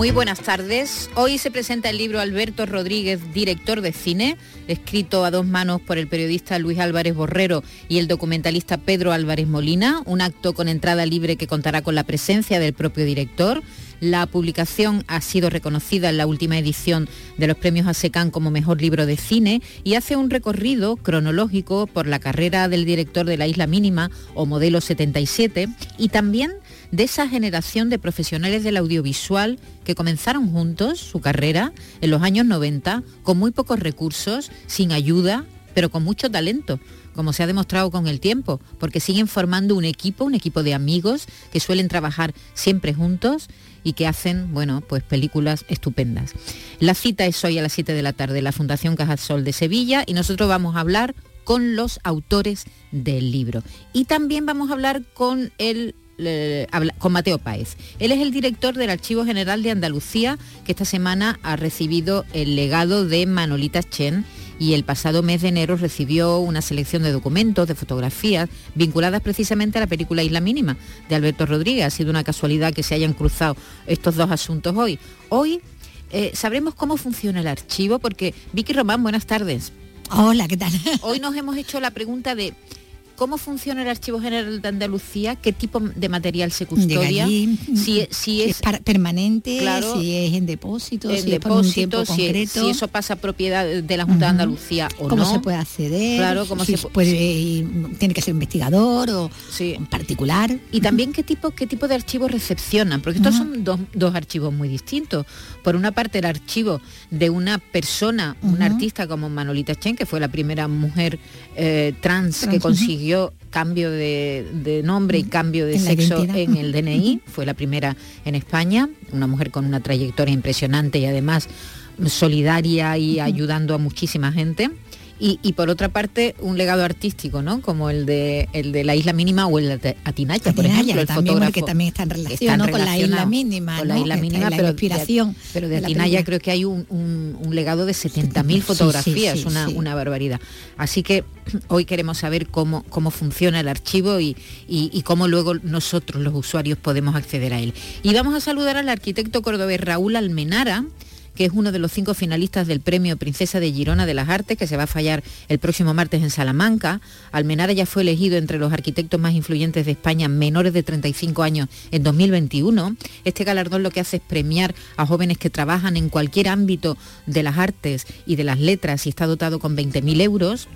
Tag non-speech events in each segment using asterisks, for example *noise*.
Muy buenas tardes. Hoy se presenta el libro Alberto Rodríguez, director de cine, escrito a dos manos por el periodista Luis Álvarez Borrero y el documentalista Pedro Álvarez Molina, un acto con entrada libre que contará con la presencia del propio director. La publicación ha sido reconocida en la última edición de los premios ASECAN como mejor libro de cine y hace un recorrido cronológico por la carrera del director de La Isla Mínima o Modelo 77 y también de esa generación de profesionales del audiovisual que comenzaron juntos su carrera en los años 90 con muy pocos recursos, sin ayuda, pero con mucho talento como se ha demostrado con el tiempo, porque siguen formando un equipo, un equipo de amigos que suelen trabajar siempre juntos y que hacen, bueno, pues películas estupendas. La cita es hoy a las 7 de la tarde, la Fundación Cajasol de Sevilla, y nosotros vamos a hablar con los autores del libro. Y también vamos a hablar con el con Mateo Páez. Él es el director del Archivo General de Andalucía, que esta semana ha recibido el legado de Manolita Chen y el pasado mes de enero recibió una selección de documentos, de fotografías, vinculadas precisamente a la película Isla Mínima de Alberto Rodríguez. Ha sido una casualidad que se hayan cruzado estos dos asuntos hoy. Hoy eh, sabremos cómo funciona el archivo, porque Vicky Román, buenas tardes. Hola, ¿qué tal? Hoy nos hemos hecho la pregunta de cómo funciona el Archivo General de Andalucía, qué tipo de material se custodia, si, si, es, permanente, si es en depósito, si es por un tiempo concreto. Si eso pasa a propiedad de la Junta de Andalucía o ¿Cómo no. se puede acceder? Claro, cómo se puede, tiene que ser investigador o en particular. Y también qué tipo, qué tipo de archivos recepcionan, porque estos son dos, archivos muy distintos. Por una parte el archivo de una persona, un artista como Manolita Chen, que fue la primera mujer eh, trans que consiguió cambio de, nombre y cambio de sexo en el DNI, *laughs* fue la primera en España, una mujer con una trayectoria impresionante y además solidaria y ayudando a muchísima gente. Y, por otra parte un legado artístico, ¿no? Como el de el de la isla mínima o el de Atinaya, por ejemplo, el también, fotógrafo que también está en relación con la isla mínima, con la isla mínima, pero inspiración. De, pero de, Atinaya creo que hay un, legado de 70.000 fotografías, una, una barbaridad. Así que *clears throat* hoy queremos saber cómo, cómo funciona el archivo y, y, cómo luego nosotros, los usuarios, podemos acceder a él. Y vamos a saludar al arquitecto cordobés Raúl Almenara, que es uno de los cinco finalistas del premio Princesa de Girona de las Artes, que se va a fallar el próximo martes en Salamanca. Almenara ya fue elegido entre los arquitectos más influyentes de España menores de 35 años en 2021. Este galardón lo que hace es premiar a jóvenes que trabajan en cualquier ámbito de las artes y de las letras y está dotado con 20.000 euros.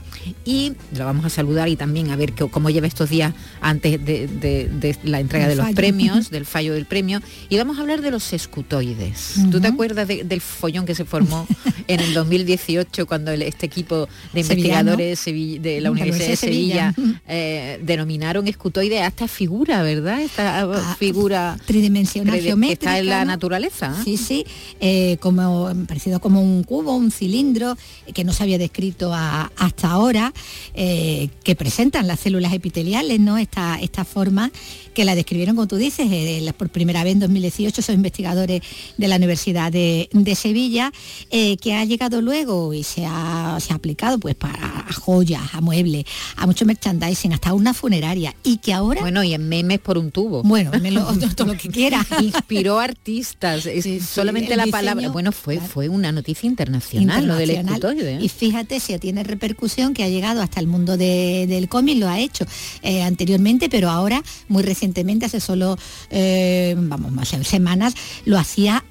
Y lo vamos a saludar y también a ver cómo lleva estos días antes de, la entrega de los premios, *laughs* del fallo del premio. Y vamos a hablar de los escutoides. ¿Tú te acuerdas del follón que se formó *laughs* en el 2018 cuando este equipo de investigadores de la Universidad de Sevilla, eh, denominaron escutoide a esta figura, ¿verdad? Esta ah, figura tridimensional geométrica. Que está en la naturaleza. Sí, sí, eh, como parecido como un cubo, un cilindro que no se había descrito hasta ahora, eh, que presentan las células epiteliales, ¿no? Esta, esta forma que la describieron, como tú dices, eh, por primera vez en 2018, son investigadores de la Universidad de, Sevilla, eh, que ha llegado luego y se ha, aplicado pues para joyas, a muebles, a mucho merchandising, hasta una funeraria, y que ahora... Bueno, y en memes por un tubo. Bueno, *laughs* todo lo que quiera. Inspiró artistas, solamente la palabra... Bueno, fue, fue una noticia internacional, lo del escutoide. ¿eh? Y fíjate si tiene repercusión que ha llegado hasta el mundo del cómic, lo ha hecho anteriormente, pero ahora muy recientemente hace solo, eh, vamos, más semanas, lo hacía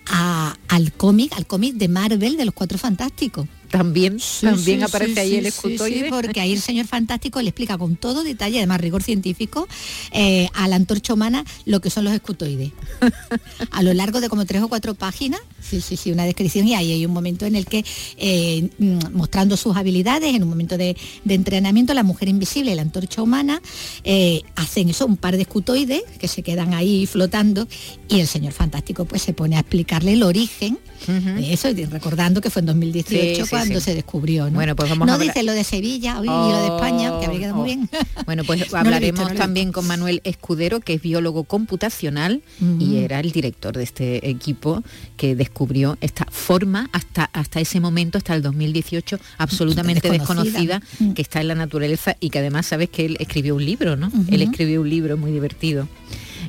al cómic, al cómic de Marvel de los Cuatro Fantásticos también, también aparece ahí el escutoide. porque ahí el *laughs* señor fantástico le explica con todo detalle, además rigor científico, eh, a la antorcha humana lo que son los escutoides. *laughs* a lo largo de como tres o cuatro páginas Sí, sí, sí, una descripción y ahí hay un momento en el que, eh, mm, mostrando sus habilidades, en un momento de, entrenamiento, la mujer invisible y la antorcha humana eh, hacen eso, un par de escutoides que se quedan ahí flotando y el señor fantástico pues se pone a explicarle el origen de eso, recordando que fue en 2018 cuando se descubrió. ¿no? Bueno, pues vamos no dice lo de Sevilla y lo de España, que habría quedado muy bien. Bueno, pues *laughs* hablaremos también con Manuel Escudero, que es biólogo computacional y era el director de este equipo que descubrió esta forma hasta, hasta ese momento, hasta el 2018, absolutamente desconocida, mm. que está en la naturaleza y que además sabes que él escribió un libro, ¿no? Él escribió un libro muy divertido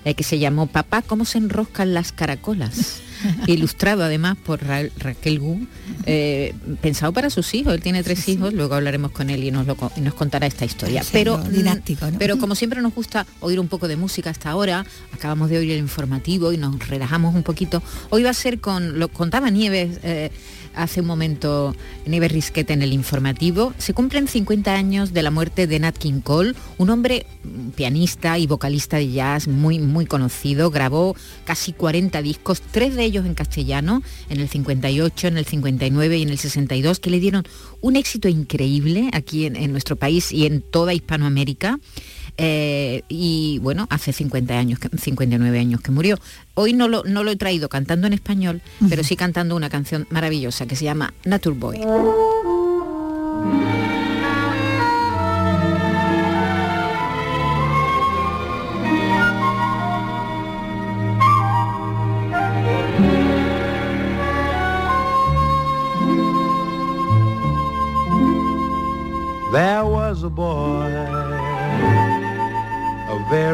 eh, que se llamó Papá, ¿cómo se enroscan las caracolas? *laughs* ilustrado además por Raquel Gu, eh, pensado para sus hijos. Él tiene tres hijos, luego hablaremos con él y nos, lo, nos contará esta historia. pero, didáctico, pero como siempre nos gusta oír un poco de música hasta ahora, acabamos de oír el informativo y nos relajamos un poquito. Hoy va a ser con, lo contaba Nieves, eh, hace un momento Neve Risquet en el informativo. Se cumplen 50 años de la muerte de Nat King Cole, un hombre pianista y vocalista de jazz muy, muy conocido. Grabó casi 40 discos, tres de ellos en castellano, en el 58, en el 59 y en el 62, que le dieron un éxito increíble aquí en nuestro país y en toda Hispanoamérica. Eh, y bueno, hace 50 años, 59 años que murió. Hoy no lo, no lo he traído cantando en español, pero sí cantando una canción maravillosa que se llama Nature Boy.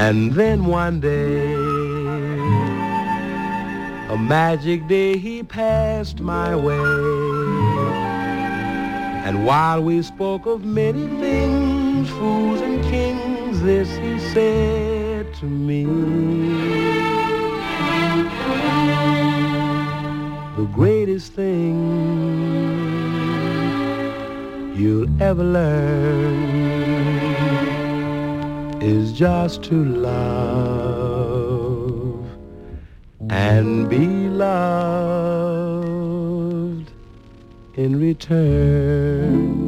And then one day, a magic day he passed my way. And while we spoke of many things, fools and kings, this he said to me. The greatest thing you'll ever learn is just to love and be loved in return.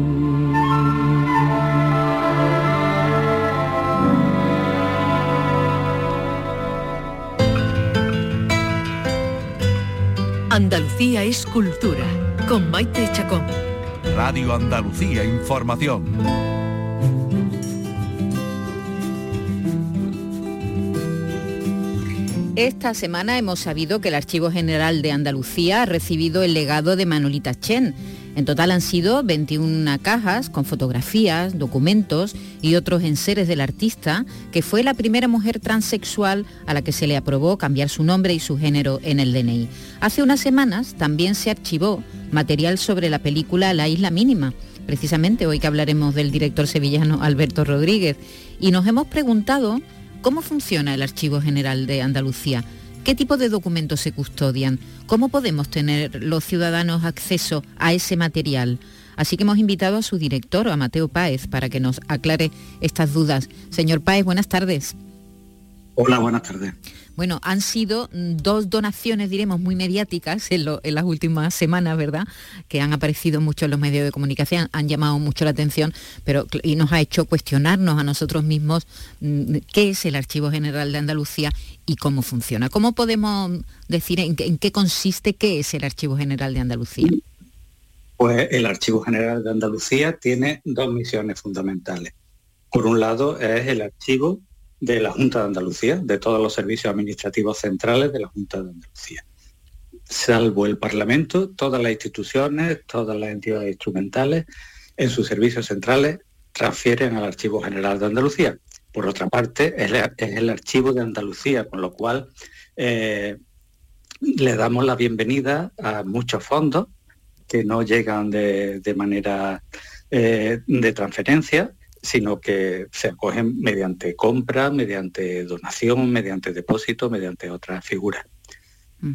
Andalucía es cultura, con Maite Chacón. Radio Andalucía Información. Esta semana hemos sabido que el Archivo General de Andalucía ha recibido el legado de Manolita Chen en total han sido 21 cajas con fotografías, documentos y otros enseres del artista, que fue la primera mujer transexual a la que se le aprobó cambiar su nombre y su género en el DNI. Hace unas semanas también se archivó material sobre la película La Isla Mínima, precisamente hoy que hablaremos del director sevillano Alberto Rodríguez, y nos hemos preguntado cómo funciona el Archivo General de Andalucía ¿Qué tipo de documentos se custodian? ¿Cómo podemos tener los ciudadanos acceso a ese material? Así que hemos invitado a su director, a Mateo Páez, para que nos aclare estas dudas. Señor Páez, buenas tardes. Hola, buenas tardes. Bueno, han sido mm, dos donaciones, diremos, muy mediáticas en, las últimas semanas, ¿verdad? Que han aparecido mucho en los medios de comunicación, han llamado mucho la atención, pero y nos ha hecho cuestionarnos a nosotros mismos mm, qué es el Archivo General de Andalucía y cómo funciona. ¿Cómo podemos decir en, en qué consiste, qué es el Archivo General de Andalucía? Pues el Archivo General de Andalucía tiene dos misiones fundamentales. Por un lado es el archivo de la Junta de Andalucía, de todos los servicios administrativos centrales de la Junta de Andalucía. Salvo el Parlamento, todas las instituciones, todas las entidades instrumentales en sus servicios centrales transfieren al Archivo General de Andalucía. Por otra parte, es, el Archivo de Andalucía, con lo cual eh, le damos la bienvenida a muchos fondos que no llegan de, manera eh, de transferencia sino que se acogen mediante compra, mediante donación, mediante depósito, mediante otras figuras.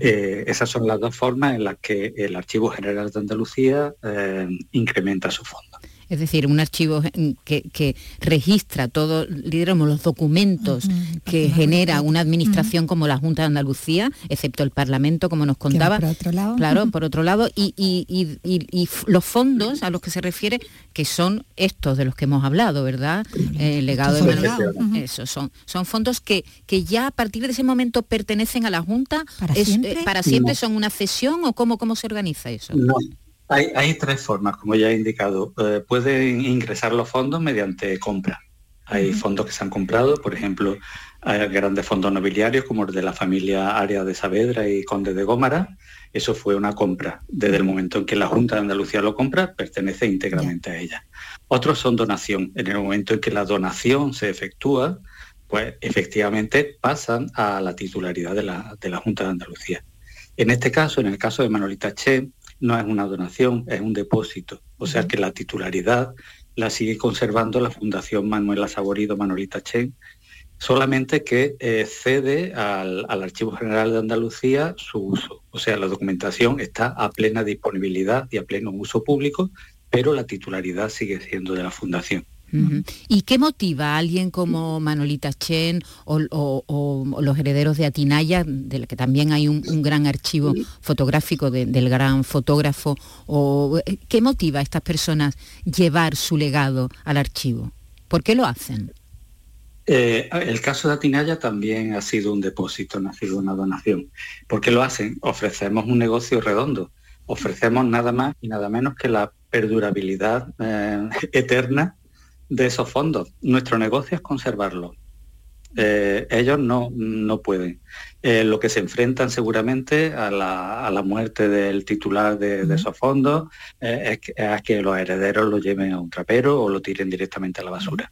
Eh, esas son las dos formas en las que el Archivo General de Andalucía eh, incrementa su fondo es decir, un archivo que, registra todos los documentos que genera una administración como la Junta de Andalucía, excepto el Parlamento, como nos contaba. por otro lado. Claro, por otro lado, y, los fondos a los que se refiere, que son estos de los que hemos hablado, ¿verdad? El eh, legado de Eso, son, son fondos que, que ya a partir de ese momento pertenecen a la Junta. ¿Para siempre? Eh, ¿Para siempre son una cesión o cómo, cómo se organiza eso? No. Hay, tres formas, como ya he indicado. Eh, pueden ingresar los fondos mediante compra. Hay fondos que se han comprado, por ejemplo, hay grandes fondos nobiliarios como el de la familia Aria de Saavedra y Conde de Gómara. Eso fue una compra. Desde el momento en que la Junta de Andalucía lo compra, pertenece íntegramente a ella. Otros son donación. En el momento en que la donación se efectúa, pues efectivamente pasan a la titularidad de la, de la Junta de Andalucía. En este caso, en el caso de Manolita Che, no es una donación, es un depósito. O sea que la titularidad la sigue conservando la Fundación Manuela Saborido Manolita Chen, solamente que eh, cede al, Archivo General de Andalucía su uso. O sea, la documentación está a plena disponibilidad y a pleno uso público, pero la titularidad sigue siendo de la Fundación. ¿Y qué motiva a alguien como Manolita Chen o, los herederos de Atinaya, de la que también hay un, gran archivo fotográfico del gran fotógrafo, o eh, qué motiva a estas personas llevar su legado al archivo? ¿Por qué lo hacen? Eh, el caso de Atinaya también ha sido un depósito, no ha sido una donación. ¿Por qué lo hacen? Ofrecemos un negocio redondo. Ofrecemos nada más y nada menos que la perdurabilidad eh, *laughs* eterna de esos fondos. Nuestro negocio es conservarlo. Eh, ellos no, no pueden. Eh, lo que se enfrentan seguramente a la, muerte del titular de, esos fondos eh, es, a que los herederos lo lleven a un trapero o lo tiren directamente a la basura.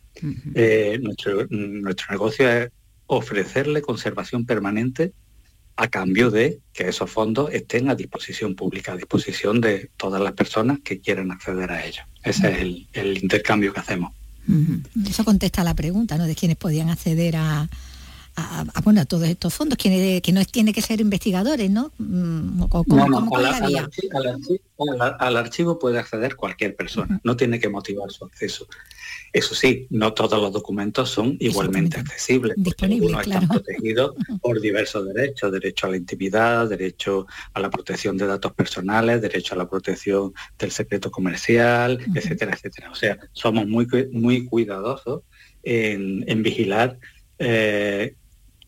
nuestro, nuestro negocio es ofrecerle conservación permanente a cambio de que esos fondos estén a disposición pública, a disposición de todas las personas que quieran acceder a ellos. Ese es el intercambio que hacemos. Eso contesta la pregunta, ¿no? De quiénes podían acceder a, bueno, a todos estos fondos, que, que no tiene que ser investigadores, ¿no? Al, archivo puede acceder cualquier persona, no tiene que motivar su acceso. Eso sí, no todos los documentos son igualmente accesibles. Disponibles, claro. están protegidos *laughs* por diversos derechos, derecho a la intimidad, derecho a la protección de datos personales, derecho a la protección del secreto comercial, etcétera, etcétera. O sea, somos muy, muy cuidadosos en, vigilar eh,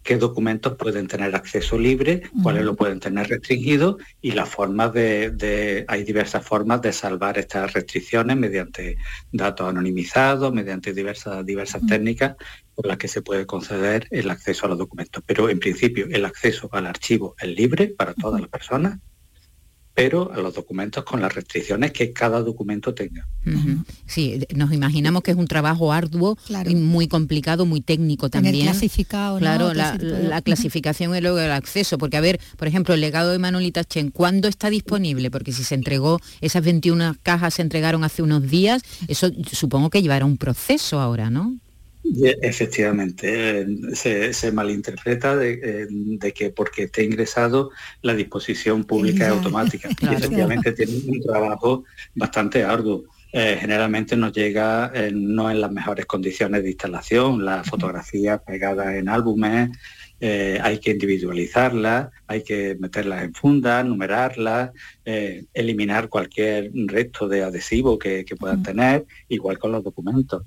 qué documentos pueden tener acceso libre, cuáles lo pueden tener restringido y las formas de, hay diversas formas de salvar estas restricciones mediante datos anonimizados, mediante diversas, diversas técnicas por las que se puede conceder el acceso a los documentos. Pero en principio el acceso al archivo es libre para todas las personas pero a los documentos con las restricciones que cada documento tenga. Sí, nos imaginamos que es un trabajo arduo y muy complicado, muy técnico también. clasificado, Claro, la, clasificación y luego el acceso, porque a ver, por ejemplo, el legado de Manolita Chen, ¿cuándo está disponible? Porque si se entregó, esas 21 cajas se entregaron hace unos días, eso supongo que llevará un proceso ahora, ¿no? Efectivamente, eh, se, malinterpreta de, que porque esté ingresado la disposición pública es automática. Y efectivamente tiene un trabajo bastante arduo. Eh, generalmente nos llega no en las mejores condiciones de instalación, las fotografías pegadas en álbumes, eh, hay que individualizarlas, hay que meterlas en fundas, numerarlas, eliminar cualquier resto de adhesivo que, puedan tener, igual con los documentos.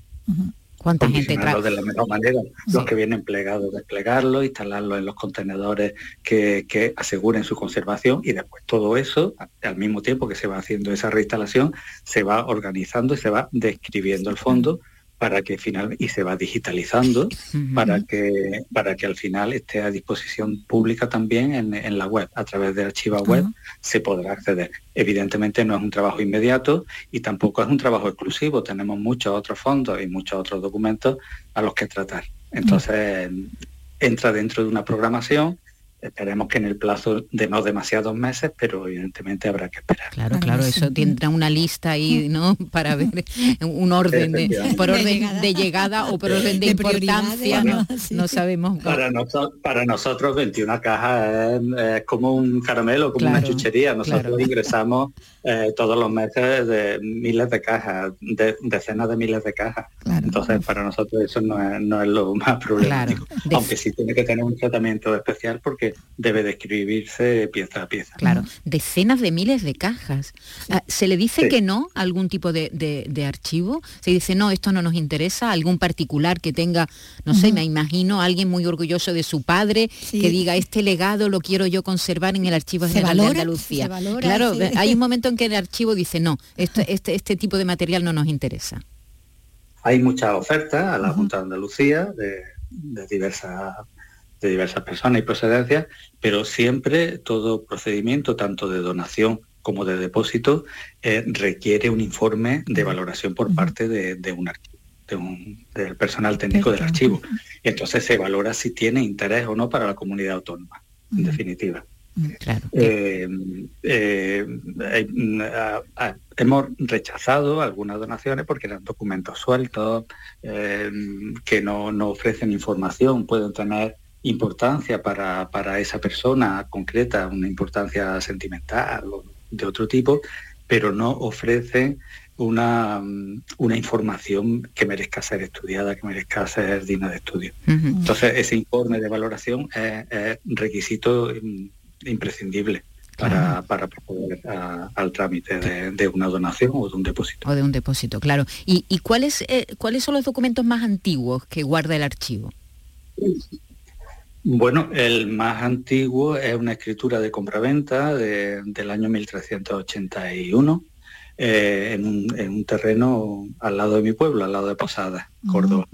¿Cuánta gente trae? de la mejor manera, los que vienen plegados, desplegarlos, instalarlos en los contenedores que, aseguren su conservación y después todo eso, al mismo tiempo que se va haciendo esa reinstalación, se va organizando y se va describiendo el fondo para que final y se va digitalizando para que para que al final esté a disposición pública también en, la web. A través de archiva web se podrá acceder. Evidentemente no es un trabajo inmediato y tampoco es un trabajo exclusivo. Tenemos muchos otros fondos y muchos otros documentos a los que tratar. Entonces entra dentro de una programación Esperemos que en el plazo de no demasiados meses, pero evidentemente habrá que esperar. Claro, claro, eso tendrá una lista ahí, ¿no? Para ver un orden de, por orden de llegada o por orden de, importancia, ¿no? sabemos. Para, nosotros, para nosotros 21 cajas es, como un caramelo, como una chuchería. Nosotros ingresamos eh, todos los meses de miles de cajas, de, decenas de miles de cajas. Entonces, para nosotros eso no es, no es lo más problemático. Aunque sí tiene que tener un tratamiento especial porque debe describirse pieza a pieza. Claro, decenas de miles de cajas. Ah, ¿Se le dice que no a algún tipo de, archivo? ¿Se dice, no, esto no nos interesa? ¿Algún particular que tenga, no sé, me imagino, alguien muy orgulloso de su padre, que diga, este legado lo quiero yo conservar en el Archivo General de Andalucía? claro, hay un *laughs* momento en que el archivo dice, no, este, este, este tipo de material no nos interesa. Hay muchas ofertas a la Junta de Andalucía de, de diversas de diversas personas y procedencias, pero siempre todo procedimiento, tanto de donación como de depósito, eh, requiere un informe de valoración por parte de, un del personal técnico del archivo. Y entonces se valora si tiene interés o no para la comunidad autónoma, en definitiva. Eh, eh, mm, hemos rechazado algunas donaciones porque eran documentos sueltos, que no, no ofrecen información, pueden tener importancia para, para esa persona concreta, una importancia sentimental o de otro tipo, pero no ofrecen una, una, información que merezca ser estudiada, que merezca ser digna de estudio. Entonces, ese informe de valoración es, requisito imprescindible para, para proceder al trámite de, una donación o de un depósito. O de un depósito, claro. ¿Y, y cuáles, eh, cuáles son los documentos más antiguos que guarda el archivo? Bueno, el más antiguo es una escritura de compraventa de, del año 1381 eh, en, un, terreno al lado de mi pueblo, al lado de Posada, Córdoba.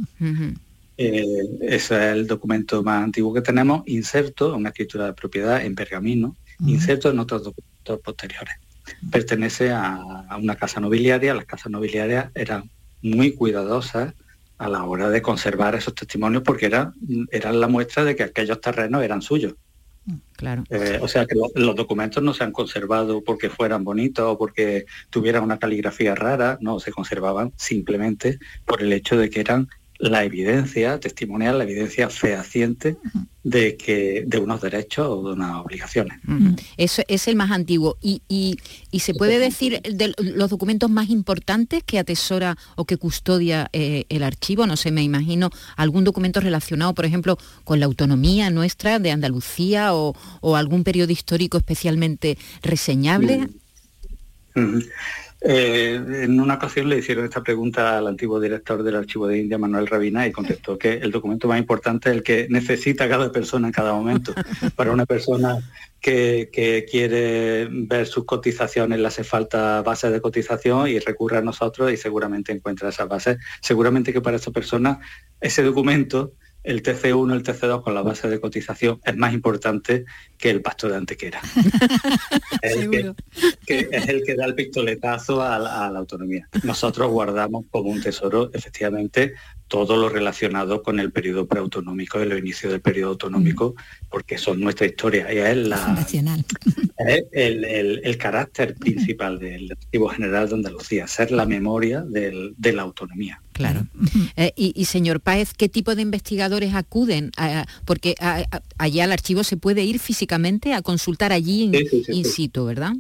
Eh, ese es el documento más antiguo que tenemos, inserto, una escritura de propiedad en pergamino, inserto en otros documentos posteriores. Pertenece a, a una casa nobiliaria, las casas nobiliarias eran muy cuidadosas a la hora de conservar esos testimonios porque era, eran la muestra de que aquellos terrenos eran suyos. Mm, claro. Eh, o sea que los documentos no se han conservado porque fueran bonitos o porque tuvieran una caligrafía rara, no, se conservaban simplemente por el hecho de que eran la evidencia testimonial, la evidencia fehaciente de que de unos derechos o de unas obligaciones. Eso es el más antiguo. Y, y, se puede decir de los documentos más importantes que atesora o que custodia eh, el archivo. No sé, me imagino algún documento relacionado, por ejemplo, con la autonomía nuestra de Andalucía o, algún periodo histórico especialmente reseñable. Eh, en una ocasión le hicieron esta pregunta al antiguo director del Archivo de India, Manuel Rabina, y contestó que el documento más importante es el que necesita cada persona en cada momento. *laughs* Para una persona que, quiere ver sus cotizaciones le hace falta base de cotización y recurre a nosotros y seguramente encuentra esas bases. Seguramente que para esa persona ese documento el TC1, el TC2 con la base de cotización es más importante que el pacto de antequera. *laughs* es, el que, es el que da el pistoletazo a la, autonomía. Nosotros guardamos como un tesoro, efectivamente, todo lo relacionado con el periodo preautonómico y los inicios del periodo autonómico, porque son nuestra historia y es, la, *laughs* el, carácter principal del Archivo General de Andalucía, ser la memoria de la autonomía. Claro. Eh, y, señor Páez, ¿qué tipo de investigadores acuden? porque allá al archivo se puede ir físicamente a consultar allí in situ, ¿verdad?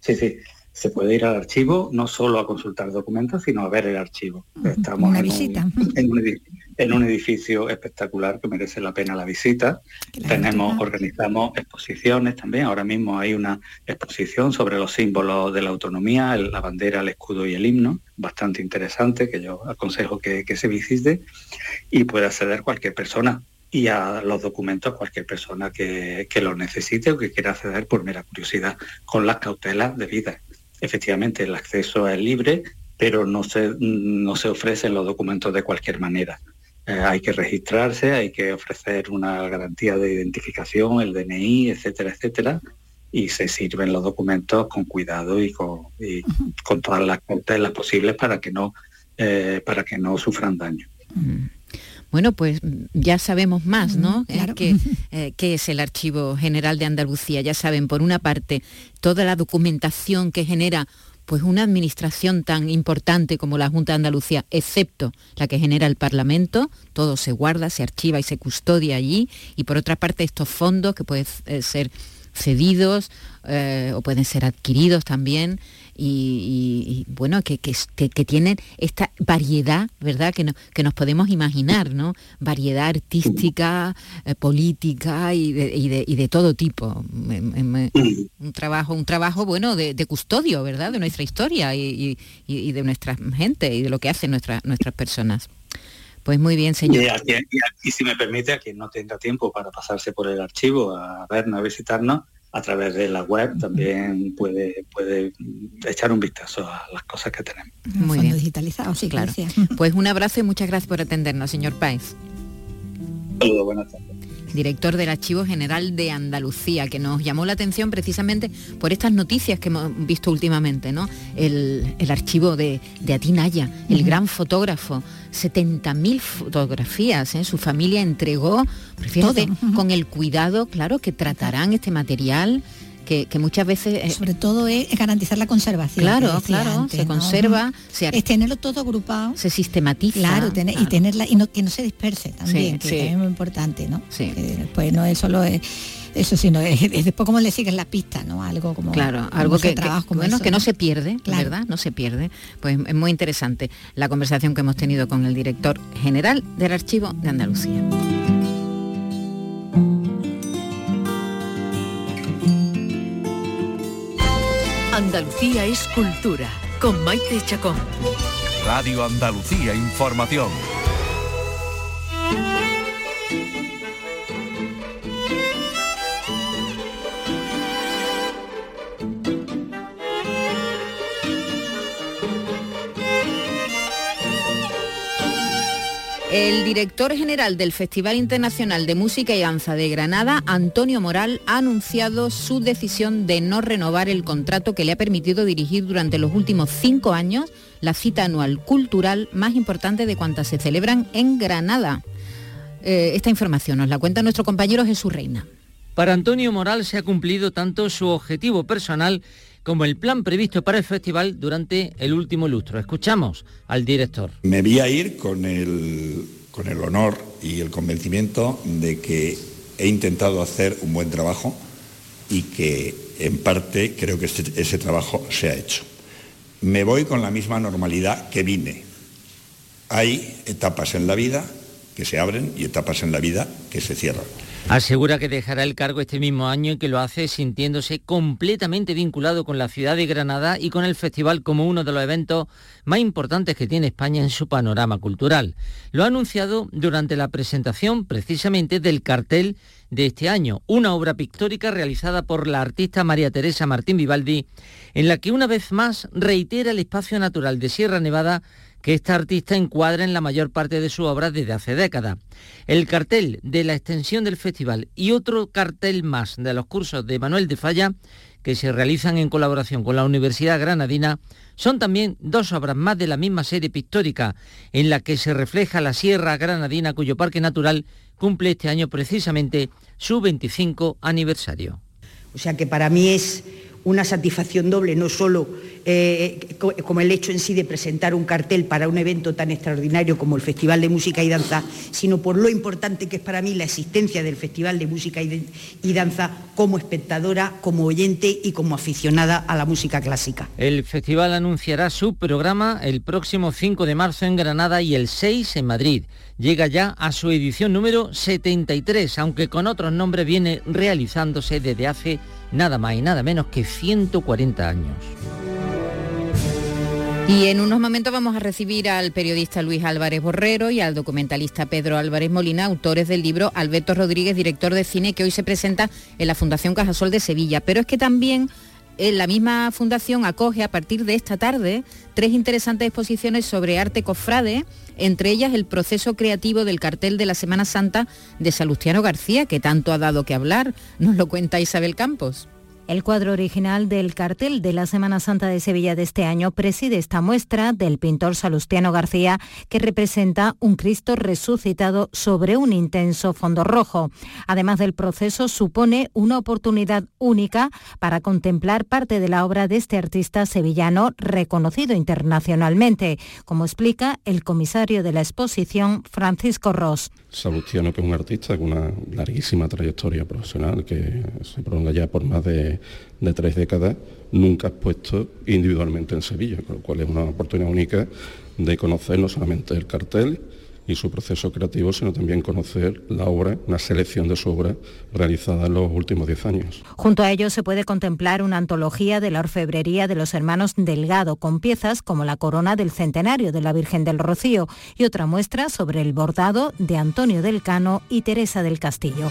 Sí, sí se puede ir al archivo no solo a consultar documentos, sino a ver el archivo. Estamos Una en, visita. *laughs* Un, en, un, edificio espectacular que merece la pena la visita. Tenemos, organizamos exposiciones también. Ahora mismo hay una exposición sobre los símbolos de la autonomía, la bandera, el escudo y el himno, bastante interesante, que yo aconsejo que, se visite y puede acceder cualquier persona y a los documentos cualquier persona que, que los necesite o que quiera acceder por mera curiosidad, con las cautelas debidas efectivamente el acceso es libre, pero no se, no se ofrecen los documentos de cualquier manera. Eh, hay que registrarse, hay que ofrecer una garantía de identificación, el DNI, etcétera, etcétera, y se sirven los documentos con cuidado y con, con todas las cautelas posibles para que no, eh, para que no sufran daño. Mm. Bueno, pues ya sabemos más, ¿no? Eh, ¿Qué, es el Archivo General de Andalucía? Ya saben, por una parte, toda la documentación que genera pues una administración tan importante como la Junta de Andalucía, excepto la que genera el Parlamento, todo se guarda, se archiva y se custodia allí, y por otra parte estos fondos que pueden eh, ser cedidos eh, o pueden ser adquiridos también y, bueno, que, que, tienen esta variedad, ¿verdad? Que, que nos podemos imaginar, ¿no? Variedad artística, eh, política y de, todo tipo. Un trabajo, un trabajo bueno de, custodio, ¿verdad? De nuestra historia y, de nuestra gente y de lo que hacen nuestras nuestras personas. Pues muy bien, señor. Y, si me permite, a quien no tenga tiempo para pasarse por el archivo, a vernos, a visitarnos, a través de la web también puede, puede echar un vistazo a las cosas que tenemos. Muy bien. digitalizado, sí, claro. *laughs* Pues un abrazo y muchas gracias por atendernos, señor Páez. Saludos, buenas tardes director del Archivo General de Andalucía, que nos llamó la atención precisamente por estas noticias que hemos visto últimamente, ¿no? El, archivo de, de Atinaya, el gran fotógrafo, 70.000 fotografías, ¿eh? su familia entregó, fíjate, con el cuidado, claro, que tratarán este material que, muchas veces... Eh, Sobre todo es garantizar la conservación. Claro, claro, se conserva, es tenerlo todo agrupado. Se sistematiza. Claro, y tenerla, y no, que no se disperse también, que es muy importante, ¿no? Sí. después no es solo... eso sino es, después cómo le siguen la pista, ¿no? Algo como claro, algo que, bueno, que no se pierde, ¿verdad? No se pierde. Pues es muy interesante la conversación que hemos tenido con el director general del Archivo de Andalucía. Andalucía es cultura, con Maite Chacón. Radio Andalucía Información. El director general del Festival Internacional de Música y Danza de Granada, Antonio Moral, ha anunciado su decisión de no renovar el contrato que le ha permitido dirigir durante los últimos cinco años la cita anual cultural más importante de cuantas se celebran en Granada. Eh, esta información nos la cuenta nuestro compañero Jesús Reina. Para Antonio Moral se ha cumplido tanto su objetivo personal como el plan previsto para el festival durante el último lustro. Escuchamos al director. Me voy a ir con el, con el honor y el convencimiento de que he intentado hacer un buen trabajo y que en parte creo que ese, ese trabajo se ha hecho. Me voy con la misma normalidad que vine. Hay etapas en la vida que se abren y etapas en la vida que se cierran. Asegura que dejará el cargo este mismo año y que lo hace sintiéndose completamente vinculado con la ciudad de Granada y con el festival como uno de los eventos más importantes que tiene España en su panorama cultural. Lo ha anunciado durante la presentación precisamente del cartel de este año, una obra pictórica realizada por la artista María Teresa Martín Vivaldi, en la que una vez más reitera el espacio natural de Sierra Nevada que esta artista encuadra en la mayor parte de su obra desde hace décadas. El cartel de la extensión del festival y otro cartel más de los cursos de Manuel de Falla, que se realizan en colaboración con la Universidad Granadina, Son también dos obras más de la misma serie pictórica, en la que se refleja la Sierra Granadina, cuyo parque natural cumple este año precisamente su 25 aniversario. O sea que para mí es una satisfacción doble, no solo eh, como el hecho en sí de presentar un cartel para un evento tan extraordinario como el Festival de Música y Danza, sino por lo importante que es para mí la existencia del Festival de Música y, y Danza como espectadora, como oyente y como aficionada a la música clásica. El festival anunciará su programa el próximo 5 de marzo en Granada y el 6 en Madrid. Llega ya a su edición número 73, aunque con otros nombres viene realizándose desde hace nada más y nada menos que 140 años. Y en unos momentos vamos a recibir al periodista Luis Álvarez Borrero y al documentalista Pedro Álvarez Molina, autores del libro Alberto Rodríguez, director de cine, que hoy se presenta en la Fundación Cajasol de Sevilla. Pero es que también en la misma fundación acoge a partir de esta tarde tres interesantes exposiciones sobre arte cofrade, entre ellas el proceso creativo del cartel de la Semana Santa de Salustiano García, que tanto ha dado que hablar. Nos lo cuenta Isabel Campos. El cuadro original del cartel de la Semana Santa de Sevilla de este año preside esta muestra del pintor Salustiano García que representa un Cristo resucitado sobre un intenso fondo rojo. Además del proceso, supone una oportunidad única para contemplar parte de la obra de este artista sevillano reconocido internacionalmente, como explica el comisario de la exposición, Francisco Ross. Salustiano, que es un artista con una larguísima trayectoria profesional que se prolonga ya por más de, tres décadas, nunca expuesto individualmente en Sevilla, con lo cual es una oportunidad única de conocer no solamente el cartel, y su proceso creativo, sino también conocer la obra, una selección de su obra realizada en los últimos diez años. Junto a ello se puede contemplar una antología de la orfebrería de los hermanos Delgado, con piezas como la corona del centenario de la Virgen del Rocío y otra muestra sobre el bordado de Antonio del Cano y Teresa del Castillo.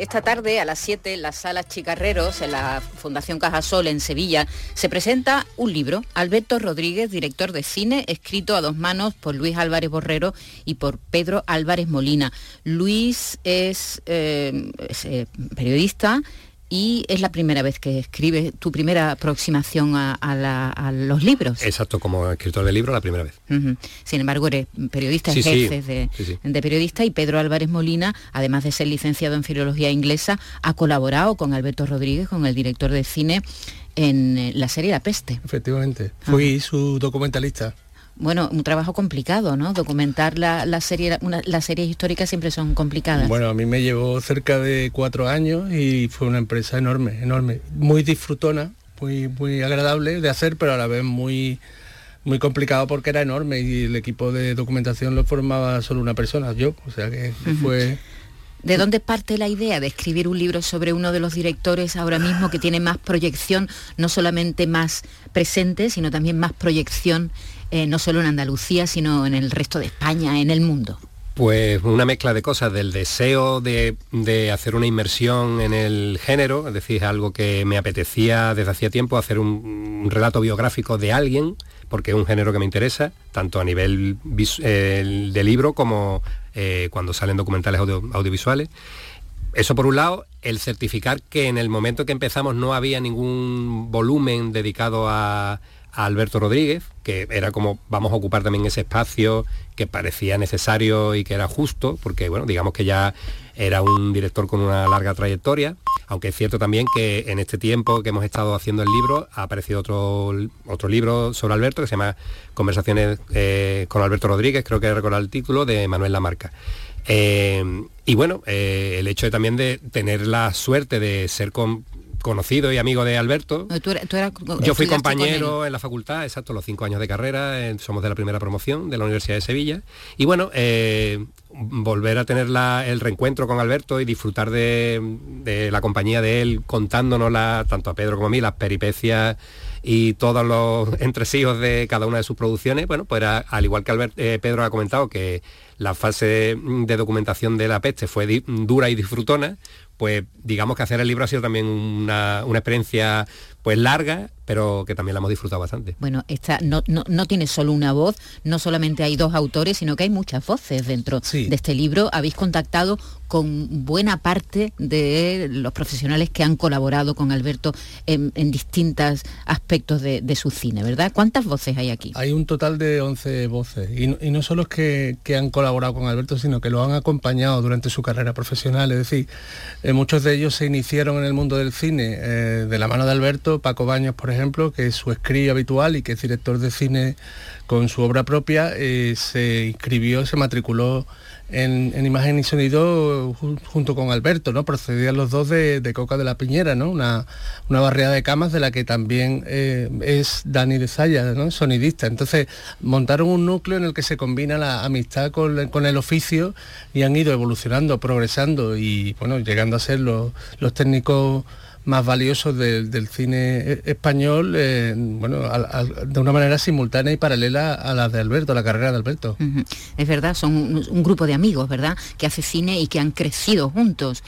Esta tarde a las 7 en la sala Chicarreros, en la Fundación Cajasol en Sevilla, se presenta un libro, Alberto Rodríguez, director de cine, escrito a dos manos por Luis Álvarez Borrero y por Pedro Álvarez Molina. Luis es, eh, eh, periodista, y es la primera vez que escribes tu primera aproximación a, los libros. Exacto, como escritor de libro la primera vez. Sin embargo, eres periodista, jefe de, periodista y Pedro Álvarez Molina, además de ser licenciado en Filología Inglesa, ha colaborado con Alberto Rodríguez, con el director de cine, en eh, la serie La Peste. Efectivamente, fui su documentalista bueno, un trabajo complicado, ¿no? Documentar la, la serie, las series históricas siempre son complicadas. Bueno, a mí me llevó cerca de cuatro años y fue una empresa enorme, enorme, muy disfrutona, muy, muy agradable de hacer, pero a la vez muy, muy complicado porque era enorme y el equipo de documentación lo formaba solo una persona, yo, o sea que fue... ¿De dónde parte la idea de escribir un libro sobre uno de los directores ahora mismo que tiene más proyección, no solamente más presente, sino también más proyección eh, no solo en Andalucía, sino en el resto de España, en el mundo? Pues una mezcla de cosas, del deseo de, hacer una inmersión en el género, es decir, algo que me apetecía desde hacía tiempo, hacer un, relato biográfico de alguien, porque es un género que me interesa, tanto a nivel eh, de libro como eh, cuando salen documentales audiovisuales. Eso por un lado, el certificar que en el momento que empezamos no había ningún volumen dedicado a, a Alberto Rodríguez, que era como vamos a ocupar también ese espacio que parecía necesario y que era justo, porque bueno, digamos que ya era un director con una larga trayectoria, aunque es cierto también que en este tiempo que hemos estado haciendo el libro ha aparecido otro, otro libro sobre Alberto que se llama Conversaciones eh, con Alberto Rodríguez, creo que recordar el título, de Manuel Lamarca. Eh, y bueno, eh, el hecho de, también de tener la suerte de ser con, conocido y amigo de Alberto. Yo fui compañero en la facultad, exacto, los cinco años de carrera, eh, somos de la primera promoción de la Universidad de Sevilla. Y bueno, eh, volver a tener el reencuentro con Alberto y disfrutar de, la compañía de él, contándonos tanto a Pedro como a mí las peripecias y todos los *laughs* entresijos de cada una de sus producciones, bueno, pues al igual que eh, Pedro ha comentado que la fase de documentación de la peste fue dura y disfrutona, pues digamos que hacer el libro ha sido también una, una experiencia pues larga, pero que también la hemos disfrutado bastante. Bueno, esta no, no, tiene solo una voz, no solamente hay dos autores, sino que hay muchas voces dentro de este libro. Habéis contactado con buena parte de los profesionales que han colaborado con Alberto en, distintos aspectos de, su cine, ¿verdad? ¿Cuántas voces hay aquí? Hay un total de 11 voces, y no, solo es que, han colaborado con Alberto, sino que lo han acompañado durante su carrera profesional, es decir, eh, muchos de ellos se iniciaron en el mundo del cine eh, de la mano de Alberto, Paco Baños, por ejemplo, que es su escri habitual y que es director de cine con su obra propia, eh, se inscribió, se matriculó en, imagen y sonido junto con Alberto, ¿no? Procedían los dos de, Coca de la Piñera, ¿no? Una, una, barriada de camas de la que también eh, es Dani de Zaya, ¿no? Sonidista. Entonces montaron un núcleo en el que se combina la amistad con, el oficio y han ido evolucionando, progresando y bueno, llegando a ser los técnicos más valiosos del cine e, español, eh, bueno, de una manera simultánea y paralela a la de Alberto, a la carrera de Alberto. Es verdad, son un, grupo de amigos, ¿verdad?, que hace cine y que han crecido juntos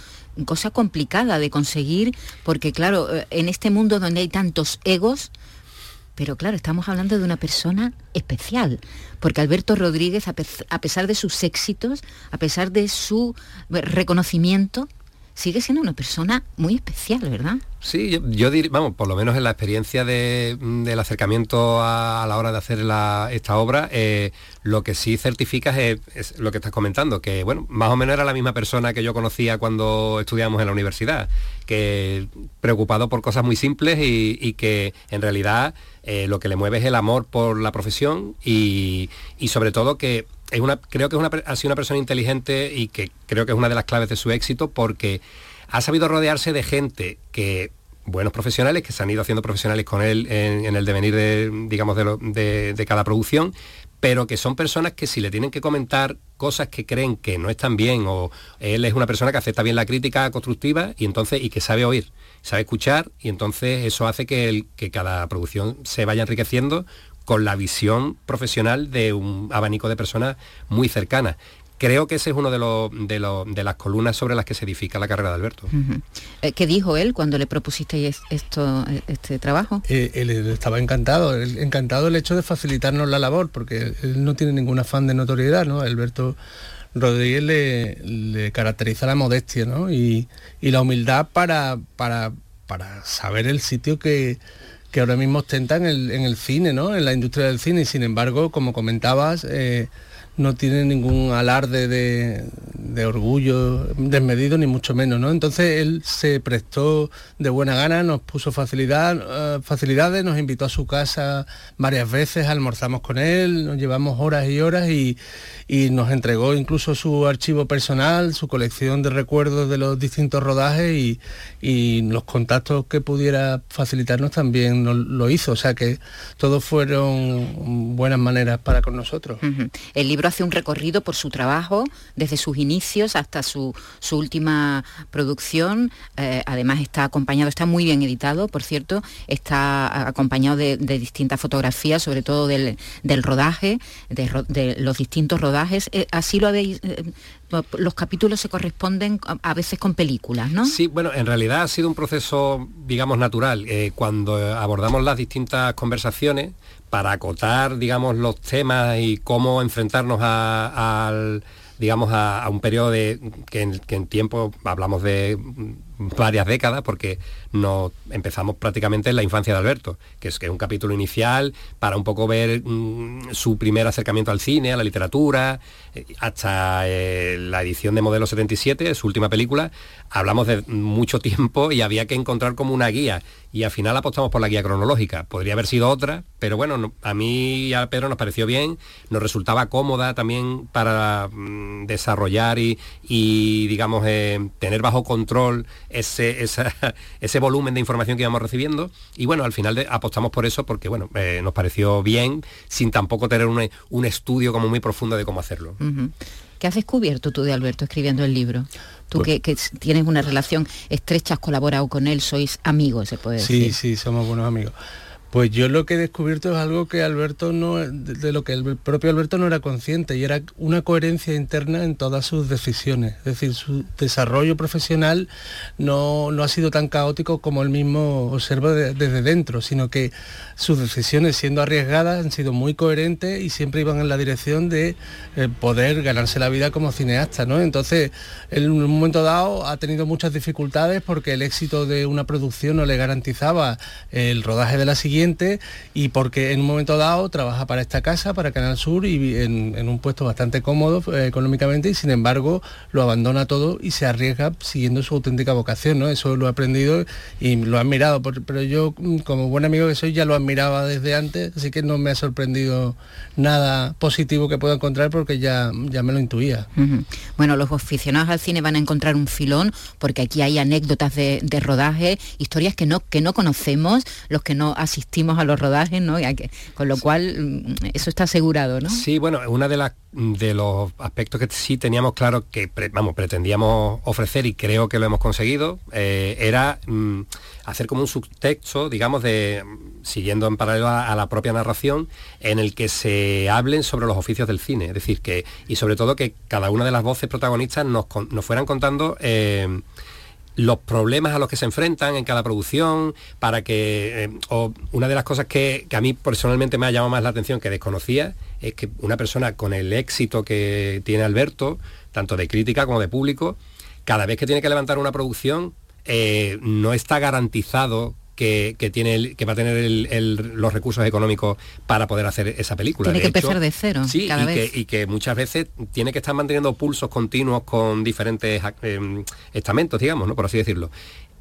cosa complicada de conseguir, porque claro, eh, en este mundo donde hay tantos egos, pero claro, estamos hablando de una persona especial, porque Alberto Rodríguez, a pesar de sus éxitos, a pesar de su reconocimiento, sigue siendo una persona muy especial, ¿verdad? Sí, yo, diría, vamos, por lo menos en la experiencia del acercamiento a, la hora de hacer esta obra, eh, lo que sí certificas es, lo que estás comentando, que bueno, más o menos era la misma persona que yo conocía cuando estudiábamos en la universidad, que preocupado por cosas muy simples y, que en realidad eh, lo que le mueve es el amor por la profesión y sobre todo que creo que es una, ha sido una persona inteligente y que creo que es una de las claves de su éxito porque ha sabido rodearse de gente que buenos profesionales que se han ido haciendo profesionales con él en, el devenir de, digamos, de, cada producción, pero que son personas que si le tienen que comentar cosas que creen que no están bien o él es una persona que acepta bien la crítica constructiva y entonces y que sabe oír, sabe escuchar y entonces eso hace que, que cada producción se vaya enriqueciendo con la visión profesional de un abanico de personas muy cercanas. Creo que ese es uno de, de, las columnas sobre las que se edifica la carrera de Alberto. Eh, ¿Qué dijo él cuando le propusisteis esto, este trabajo? Eh, él estaba encantado, encantado el hecho de facilitarnos la labor, porque él no tiene ningún afán de notoriedad, ¿no? Alberto Rodríguez le, caracteriza la modestia y, la humildad para, para, para saber el sitio que, que ahora mismo ostenta en el, cine, ¿no? En la industria del cine y sin embargo, como comentabas, eh, no tiene ningún alarde de, orgullo desmedido, ni mucho menos, ¿no? Entonces él se prestó de buena gana, nos puso facilidad, eh, facilidades, nos invitó a su casa varias veces, almorzamos con él, nos llevamos horas y horas y, y nos entregó incluso su archivo personal, su colección de recuerdos de los distintos rodajes y, los contactos que pudiera facilitarnos también lo hizo. O sea que todos fueron buenas maneras para con nosotros. El libro hace un recorrido por su trabajo, desde sus inicios hasta su, última producción. Eh, además está acompañado, está muy bien editado, por cierto, está acompañado de, distintas fotografías, sobre todo del, rodaje, de, de los distintos rodajes eh, así lo habéis... Los capítulos se corresponden a veces con películas, ¿no? Sí, bueno, en realidad ha sido un proceso, digamos, natural. Eh, cuando abordamos las distintas conversaciones, para acotar, digamos, los temas y cómo enfrentarnos al digamos, a, un periodo de, que, en, tiempo hablamos de varias décadas porque nos empezamos prácticamente en la infancia de Alberto, que es que un capítulo inicial para un poco ver mm, su primer acercamiento al cine, a la literatura, eh, hasta eh, la edición de Modelo 77, su última película, hablamos de mucho tiempo y había que encontrar como una guía y al final apostamos por la guía cronológica. Podría haber sido otra, pero bueno, a mí y a Pedro nos pareció bien, nos resultaba cómoda también para mm, desarrollar y, digamos, eh, tener bajo control ese, *laughs* ese volumen de información que íbamos recibiendo. Y bueno, al final apostamos por eso porque, bueno, eh, nos pareció bien, sin tampoco tener un, un, estudio como muy profundo de cómo hacerlo. ¿Qué has descubierto tú de Alberto escribiendo el libro? Tú pues que, tienes una relación estrecha, has colaborado con él, sois amigos, se puede decir. Sí, sí, somos buenos amigos. Pues yo lo que he descubierto es algo que Alberto no, de lo que el propio Alberto no era consciente y era una coherencia interna en todas sus decisiones. Es decir, su desarrollo profesional no, ha sido tan caótico como él mismo observa desde dentro, sino que sus decisiones siendo arriesgadas han sido muy coherentes y siempre iban en la dirección de eh, poder ganarse la vida como cineasta. ¿no? Entonces, en un momento dado ha tenido muchas dificultades porque el éxito de una producción no le garantizaba el rodaje de la siguiente y porque en un momento dado trabaja para esta casa, para Canal Sur y en, un puesto bastante cómodo eh, económicamente y sin embargo lo abandona todo y se arriesga siguiendo su auténtica vocación, ¿no? Eso lo he aprendido y lo he admirado, pero yo mm, como buen amigo que soy ya lo admiraba desde antes, así que no me ha sorprendido nada positivo que pueda encontrar porque ya, ya me lo intuía. Bueno, los aficionados al cine van a encontrar un filón porque aquí hay anécdotas de, de rodaje, historias que no, que no conocemos, los que no asistimos a los rodajes, ¿no? con lo cual mm, eso está asegurado, ¿no? Sí, bueno, una de las de los aspectos que sí teníamos claro que vamos pretendíamos ofrecer y creo que lo hemos conseguido eh, era mm, hacer como un subtexto digamos de siguiendo en paralelo a, la propia narración en el que se hablen sobre los oficios del cine es decir que y sobre todo que cada una de las voces protagonistas nos, fueran contando eh, los problemas a los que se enfrentan en cada producción, para que, eh, o una de las cosas que, a mí personalmente me ha llamado más la atención, que desconocía, es que una persona con el éxito que tiene Alberto, tanto de crítica como de público, cada vez que tiene que levantar una producción, eh, no está garantizado que, tiene que va a tener los recursos económicos para poder hacer esa película. Tiene que empezar de cero. Sí, y, Que, y, Que, muchas veces tiene que estar manteniendo pulsos continuos con diferentes em, estamentos, digamos, ¿no? por así decirlo.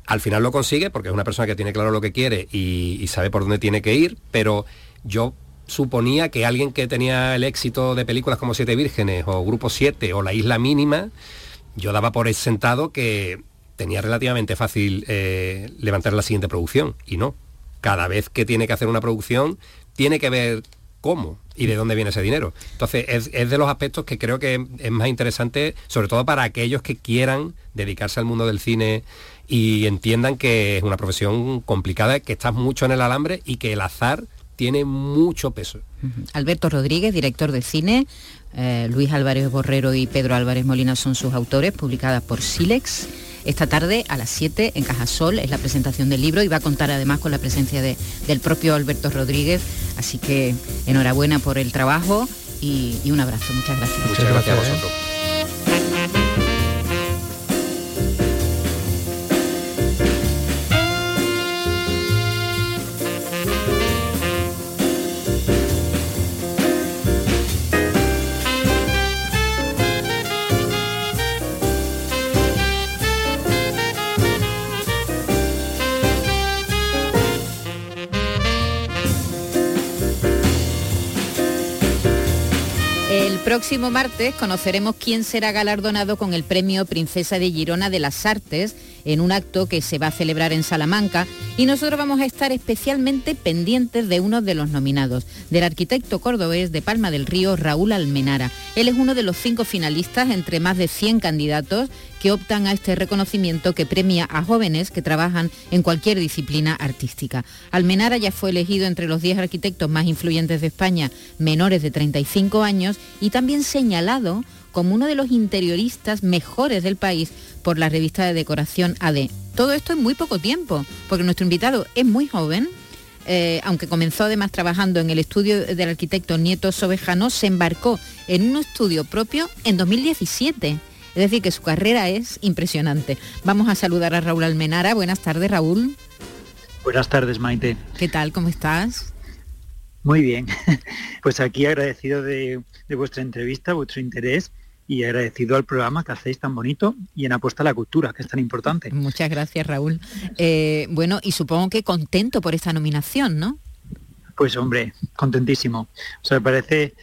Al final lo consigue porque es una persona que tiene claro lo que quiere y, sabe por dónde tiene que ir, pero yo suponía que alguien que tenía el éxito de películas como Siete Vírgenes o Grupo 7 o La Isla Mínima, yo daba por sentado que tenía relativamente fácil eh, levantar la siguiente producción y no. Cada vez que tiene que hacer una producción, tiene que ver cómo y de dónde viene ese dinero. Entonces, es, de los aspectos que creo que es más interesante, sobre todo para aquellos que quieran dedicarse al mundo del cine y entiendan que es una profesión complicada, que estás mucho en el alambre y que el azar tiene mucho peso. Alberto Rodríguez, director de cine, eh, Luis Álvarez Borrero y Pedro Álvarez Molina son sus autores, publicadas por Silex. Esta tarde a las 7 en Cajasol es la presentación del libro y va a contar además con la presencia de, del propio Alberto Rodríguez. Así que enhorabuena por el trabajo y, y un abrazo. Muchas gracias. Muchas gracias a vosotros. Próximo martes conoceremos quién será galardonado con el premio Princesa de Girona de las Artes en un acto que se va a celebrar en Salamanca y nosotros vamos a estar especialmente pendientes de uno de los nominados, del arquitecto cordobés de Palma del Río, Raúl Almenara. Él es uno de los cinco finalistas entre más de 100 candidatos que optan a este reconocimiento que premia a jóvenes que trabajan en cualquier disciplina artística. Almenara ya fue elegido entre los 10 arquitectos más influyentes de España, menores de 35 años, y también señalado como uno de los interioristas mejores del país por la revista de decoración AD. Todo esto en muy poco tiempo, porque nuestro invitado es muy joven, eh, aunque comenzó además trabajando en el estudio del arquitecto Nieto Sobejano, se embarcó en un estudio propio en 2017 es decir, que su carrera es impresionante. Vamos a saludar a Raúl Almenara. Buenas tardes, Raúl. Buenas tardes, Maite. ¿Qué tal? ¿Cómo estás? Muy bien. *laughs* Pues aquí agradecido de, vuestra entrevista, vuestro interés y agradecido al programa que hacéis tan bonito y en apuesta a la cultura, que es tan importante. Muchas gracias, Raúl. Eh, bueno, y supongo que contento por esta nominación, ¿no? Pues hombre, contentísimo. O sea, me parece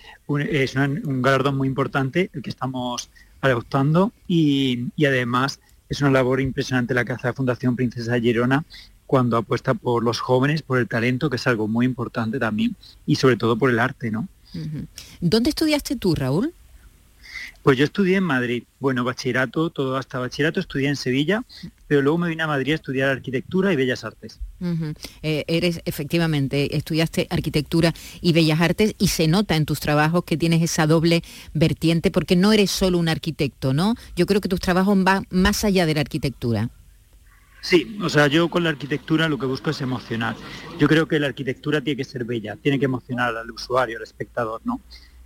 es un galardón muy importante el que estamos adoptando y, y además es una labor impresionante la que hace la Fundación Princesa Girona cuando apuesta por los jóvenes, por el talento, que es algo muy importante también, y sobre todo por el arte, ¿no? ¿Dónde estudiaste tú, Raúl? Pues yo estudié en Madrid. Bueno, bachillerato, todo hasta bachillerato estudié en Sevilla, pero luego me vine a Madrid a estudiar arquitectura y bellas artes. Eh, eres efectivamente, estudiaste arquitectura y bellas artes y se nota en tus trabajos que tienes esa doble vertiente porque no eres solo un arquitecto, ¿no? Yo creo que tus trabajos van más allá de la arquitectura. Sí, o sea, yo con la arquitectura lo que busco es emocionar. Yo creo que la arquitectura tiene que ser bella, tiene que emocionar al usuario, al espectador, ¿no?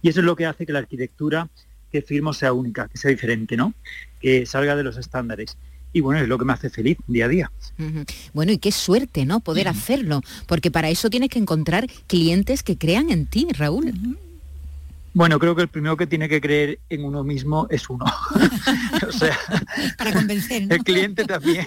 Y eso es lo que hace que la arquitectura que firmo sea única, que sea diferente, ¿no? Que salga de los estándares. Y bueno, es lo que me hace feliz día a día. Bueno, y qué suerte, ¿no? Poder hacerlo, porque para eso tienes que encontrar clientes que crean en ti, Raúl. Bueno, creo que el primero que tiene que creer en uno mismo es uno. *laughs* o sea, para convencer. El cliente también,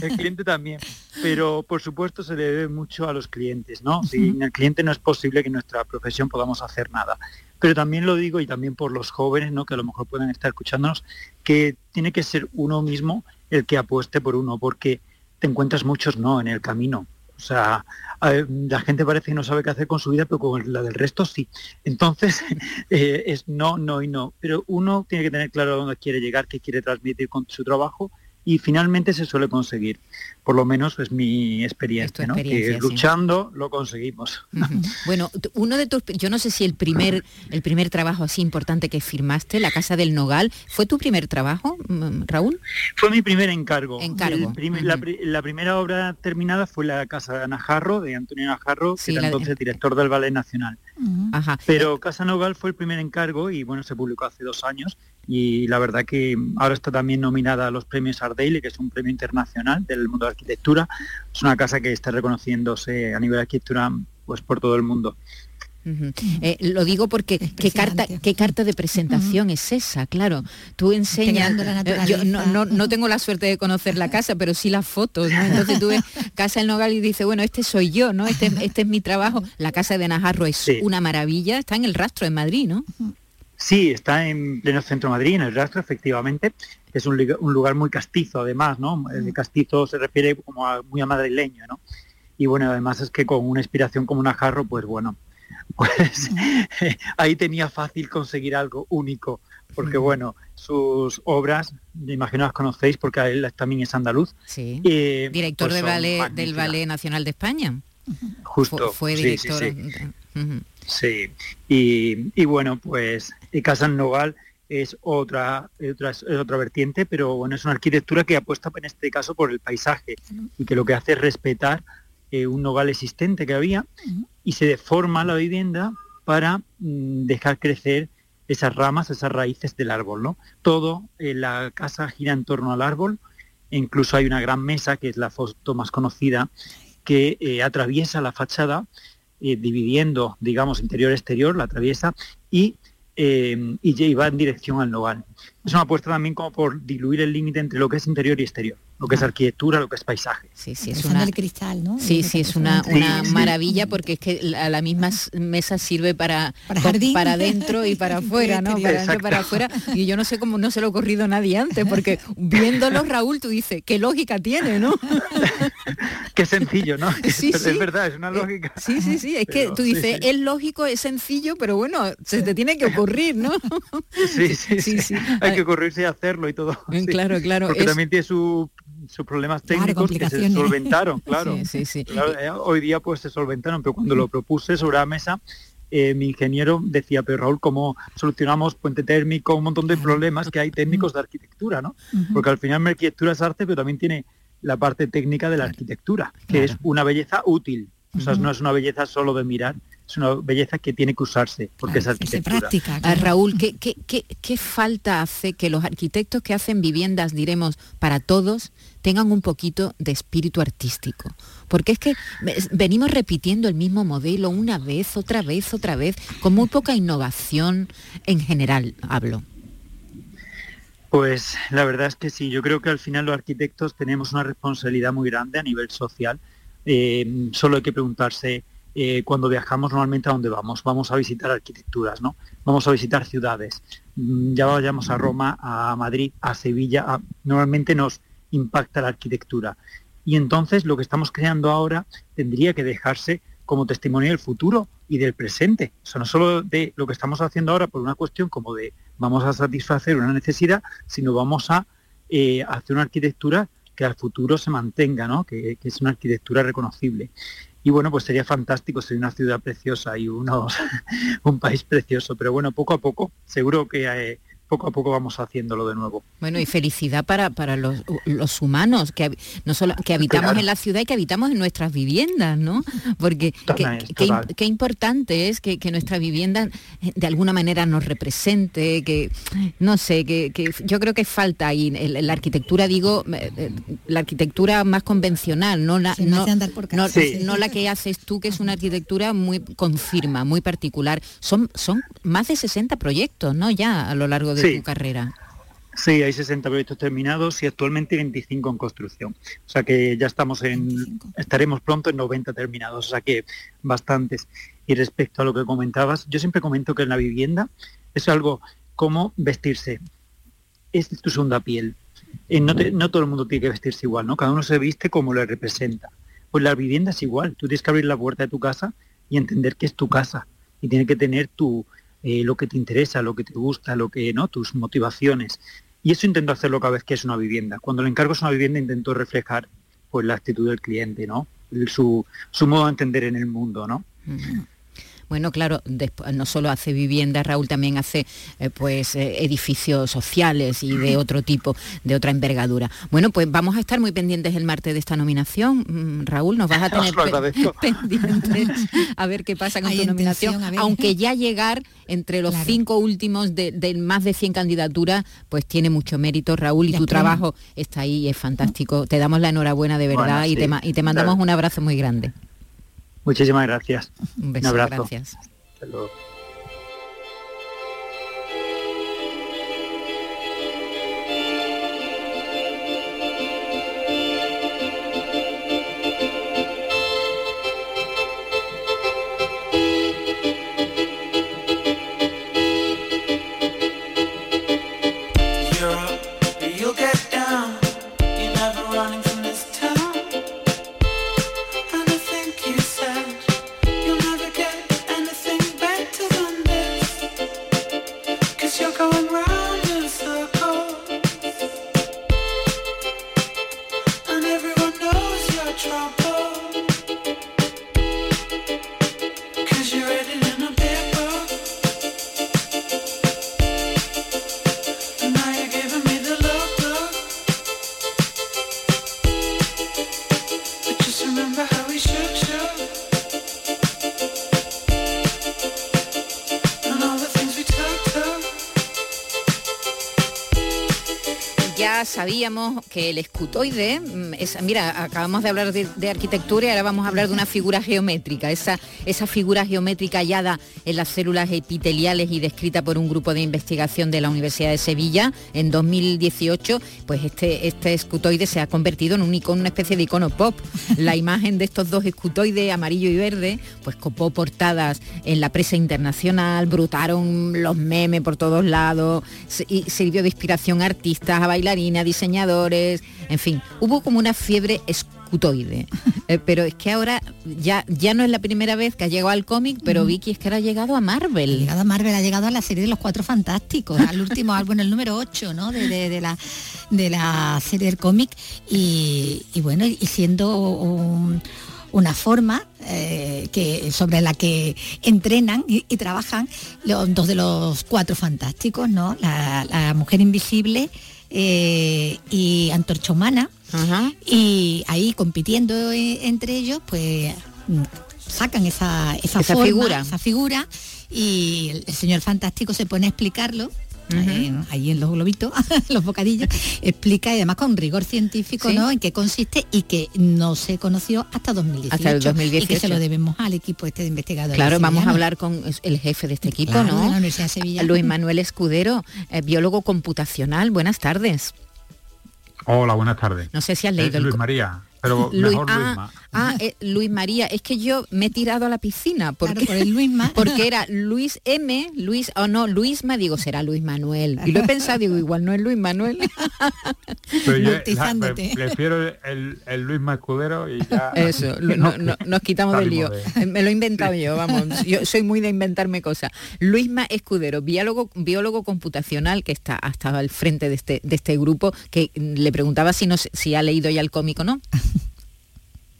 el cliente también. Pero por supuesto se debe mucho a los clientes, ¿no? Sin el cliente no es posible que en nuestra profesión podamos hacer nada. Pero también lo digo y también por los jóvenes, ¿no? Que a lo mejor pueden estar escuchándonos, que tiene que ser uno mismo el que apueste por uno, porque te encuentras muchos no en el camino. O sea, la gente parece que no sabe qué hacer con su vida, pero con la del resto sí. Entonces, *laughs* eh, es no, no y no. Pero uno tiene que tener claro dónde quiere llegar, qué quiere transmitir con su trabajo y finalmente se suele conseguir. Por lo menos es mi experiencia, ¿no? que luchando lo conseguimos. Bueno, uno de tus, yo no sé si el primer, el primer trabajo así importante que firmaste, La Casa del Nogal, ¿fue tu primer trabajo, Raúl? Fue mi primer encargo. encargo. la, primera obra terminada fue La Casa de Najarro, de Antonio Najarro, que era entonces director del Ballet Nacional. Ajá. Pero Casa Nogal fue el primer encargo y bueno, se publicó hace dos años y la verdad que ahora está también nominada a los premios Ardeile, que es un premio internacional del mundo de arquitectura. Es una casa que está reconociéndose a nivel de arquitectura pues por todo el mundo. Eh, lo digo porque qué carta, qué carta de presentación es esa, claro. Tú enseñas. Eh, yo no, tengo la suerte de conocer la casa, pero sí las fotos. *laughs* Entonces tú ves Casa del Nogal y dices, bueno, este soy yo, ¿no? Este, este es mi trabajo. La casa de Najarro es una maravilla, está en el rastro en Madrid, ¿no? Sí, está en pleno centro de Madrid, en el rastro, efectivamente. Es un, lugar muy castizo, además, ¿no? El castizo se refiere como a, muy a madrileño, ¿no? Y bueno, además es que con una inspiración como una jarro, pues bueno, *laughs* pues ahí tenía fácil conseguir algo único, porque bueno, sus obras, me imagino las conocéis porque él también es andaluz. Sí. Director pues del Ballet Nacional de España. Justo. Fue, director. Sí, Y, bueno, pues Casa Nogal es otra, otra, es otra vertiente, pero bueno, es una arquitectura que apuesta en este caso por el paisaje y que lo que hace es respetar eh, un nogal existente que había y se deforma la vivienda para mm, dejar crecer esas ramas, esas raíces del árbol, ¿no? Todo en la casa gira en torno al árbol, incluso hay una gran mesa, que es la foto más conocida, que eh, atraviesa la fachada eh, dividiendo, digamos, interior-exterior, la atraviesa, y, eh, y va en dirección al nogal. Es una apuesta también como por diluir el límite entre lo que es interior y exterior lo que es arquitectura, lo que es paisaje. Sí, sí, es una cristal, ¿no? Sí, sí, es una, maravilla porque es que la, la misma mesa sirve para para, *laughs* para adentro y para afuera, ¿no? Para adentro para afuera. Y yo no sé cómo no se lo ha ocurrido nadie antes, porque viéndolo, Raúl, tú dices, qué lógica tiene, ¿no? *laughs* qué sencillo, ¿no? Sí, es, es verdad, es una lógica. Sí, sí, sí, es que tú dices, es lógico, es sencillo, pero bueno, se te tiene que ocurrir, ¿no? sí, sí, sí, Hay que ocurrirse y hacerlo y todo. Claro, claro. Porque también tiene su sus problemas técnicos que se *laughs* solventaron, claro. Eh, hoy día pues se solventaron, pero cuando lo propuse sobre la mesa, eh, mi ingeniero decía, pero Raúl, ¿cómo solucionamos puente térmico, un montón de problemas que hay técnicos de arquitectura, ¿no? Porque al final la arquitectura es arte, pero también tiene la parte técnica de la arquitectura, que es una belleza útil. O sea, no es una belleza solo de mirar, es una belleza que tiene que usarse, porque es arquitectura. Práctica, ah, Raúl, ¿qué, qué, qué, qué falta hace que los arquitectos que hacen viviendas, diremos, para todos, tengan un poquito de espíritu artístico. Porque es que venimos repitiendo el mismo modelo una vez, otra vez, otra vez, con muy poca innovación en general, hablo. Pues la verdad es que sí, yo creo que al final los arquitectos tenemos una responsabilidad muy grande a nivel social. Eh, solo hay que preguntarse eh, cuando viajamos normalmente a dónde vamos. Vamos a visitar arquitecturas, ¿no? Vamos a visitar ciudades. Mm, ya vayamos a Roma, a Madrid, a Sevilla. normalmente nos impacta la arquitectura. Y entonces lo que estamos creando ahora tendría que dejarse como testimonio del futuro y del presente. O sea, no solo de lo que estamos haciendo ahora por una cuestión como de vamos a satisfacer una necesidad, sino vamos a eh, hacer una arquitectura que al futuro se mantenga, ¿no? que, es una arquitectura reconocible. Y bueno, pues sería fantástico, sería una ciudad preciosa y *laughs* un país precioso, pero bueno, poco a poco, seguro que eh, poco a poco vamos haciéndolo de nuevo. Bueno, y felicidad para, para los, humanos, que no solo que habitamos en la ciudad y que habitamos en nuestras viviendas, ¿no? Porque qué importante es que, nuestra vivienda eh, de alguna manera nos represente, que no sé, que, yo creo que falta ahí la arquitectura, digo, eh, eh, la arquitectura más convencional, no la, no, no, la que haces tú, que es una arquitectura muy con firma, muy particular. Son, son más de 60 proyectos, ¿no? Ya a lo largo de tu carrera. Sí, hay 60 proyectos terminados y actualmente 25 en construcción. O sea que ya estamos en, estaremos pronto en 90 terminados, o sea que bastantes. Y respecto a lo que comentabas, yo siempre comento que en la vivienda es algo como vestirse. Es tu segunda piel. Eh, no, no todo el mundo tiene que vestirse igual, ¿no? Cada uno se viste como le representa. Pues la vivienda es igual. Tú tienes que abrir la puerta de tu casa y entender que es tu casa. Y tiene que tener tu, eh, lo que te interesa, lo que te gusta, lo que no, tus motivaciones. Y eso intento hacerlo cada vez que es una vivienda. Cuando le encargo es una vivienda intento reflejar pues la actitud del cliente, ¿no? Su, su modo de entender en el mundo, ¿no? Bueno, claro, no solo hace viviendas, Raúl también hace eh, pues eh, edificios sociales y de otro tipo, de otra envergadura. Bueno, pues vamos a estar muy pendientes el martes de esta nominación. Mm, Raúl, nos vas a *laughs* tener *laughs* pendientes a ver qué pasa con tu nominación, aunque ya llegar entre los cinco últimos de, más de 100 candidaturas, pues tiene mucho mérito, Raúl, y tu trabajo está ahí, es fantástico. Te damos la enhorabuena de verdad y, te, y te mandamos un abrazo muy grande. Muchísimas gracias. Un beso, Un abrazo. gracias. sabíamos que el escutoide, mira, acabamos de hablar de, arquitectura y ahora vamos a hablar de una figura geométrica, esa, esa figura geométrica hallada en las células epiteliales y descrita por un grupo de investigación de la Universidad de Sevilla en 2018, pues este, este escutoide se ha convertido en un icono, una especie de icono pop. La *laughs* imagen de estos dos escutoides, amarillo y verde, pues copó portadas en la prensa internacional, brutaron los memes por todos lados, y sirvió de inspiración a artistas, a bailarines, a diseñadores, en fin, hubo como una fiebre escutoide. *laughs* Eh, pero es que ahora ya, ya no es la primera vez que ha llegado al cómic, pero Vicky es que ahora ha llegado a Marvel. Ha llegado a Marvel, ha llegado a la serie de los Cuatro Fantásticos, al último *laughs* álbum, el número 8, ¿no? De, la, de la serie del cómic. Y, bueno, y siendo una forma eh, que, sobre la que entrenan y, trabajan los dos de los cuatro fantásticos, ¿no? la mujer invisible, eh, y Antorchomana y ahí compitiendo e, entre ellos pues mm, sacan esa, esa, figura. esa figura y el señor fantástico se pone a explicarlo ahí en los globitos, *laughs* los bocadillos, explica y además con rigor científico ¿no? en qué consiste y que no se conoció hasta 2018. Hasta el 2018. Y que se lo debemos al equipo este de investigadores. Claro, vamos a hablar con el jefe de este equipo, ¿no? Luis Manuel Escudero, eh, biólogo computacional. Buenas tardes. Hola, buenas tardes. No sé si has leído Luis María. Pero *laughs* Luis, mejor ah, Luisma. ah, eh, Luis María, es que yo me he tirado a la piscina porque, por el Luisma. *laughs* porque era Luis M, Luis, o no, Luisma, digo, será Luis Manuel. Y lo he pensado, digo, igual no es Luis Manuel. Pero yo, la- prefiero el, el Luisma Escudero y ya... Eso, *laughs* no- no- nos quitamos del lío. de- Eh, Me lo he inventado yo, vamos. Yo soy muy de inventarme cosas. Luisma Escudero, biólogo, biólogo computacional que está hasta al frente de este, de este grupo, que le preguntaba si, no, sé- si ha leído ya el cómic o no.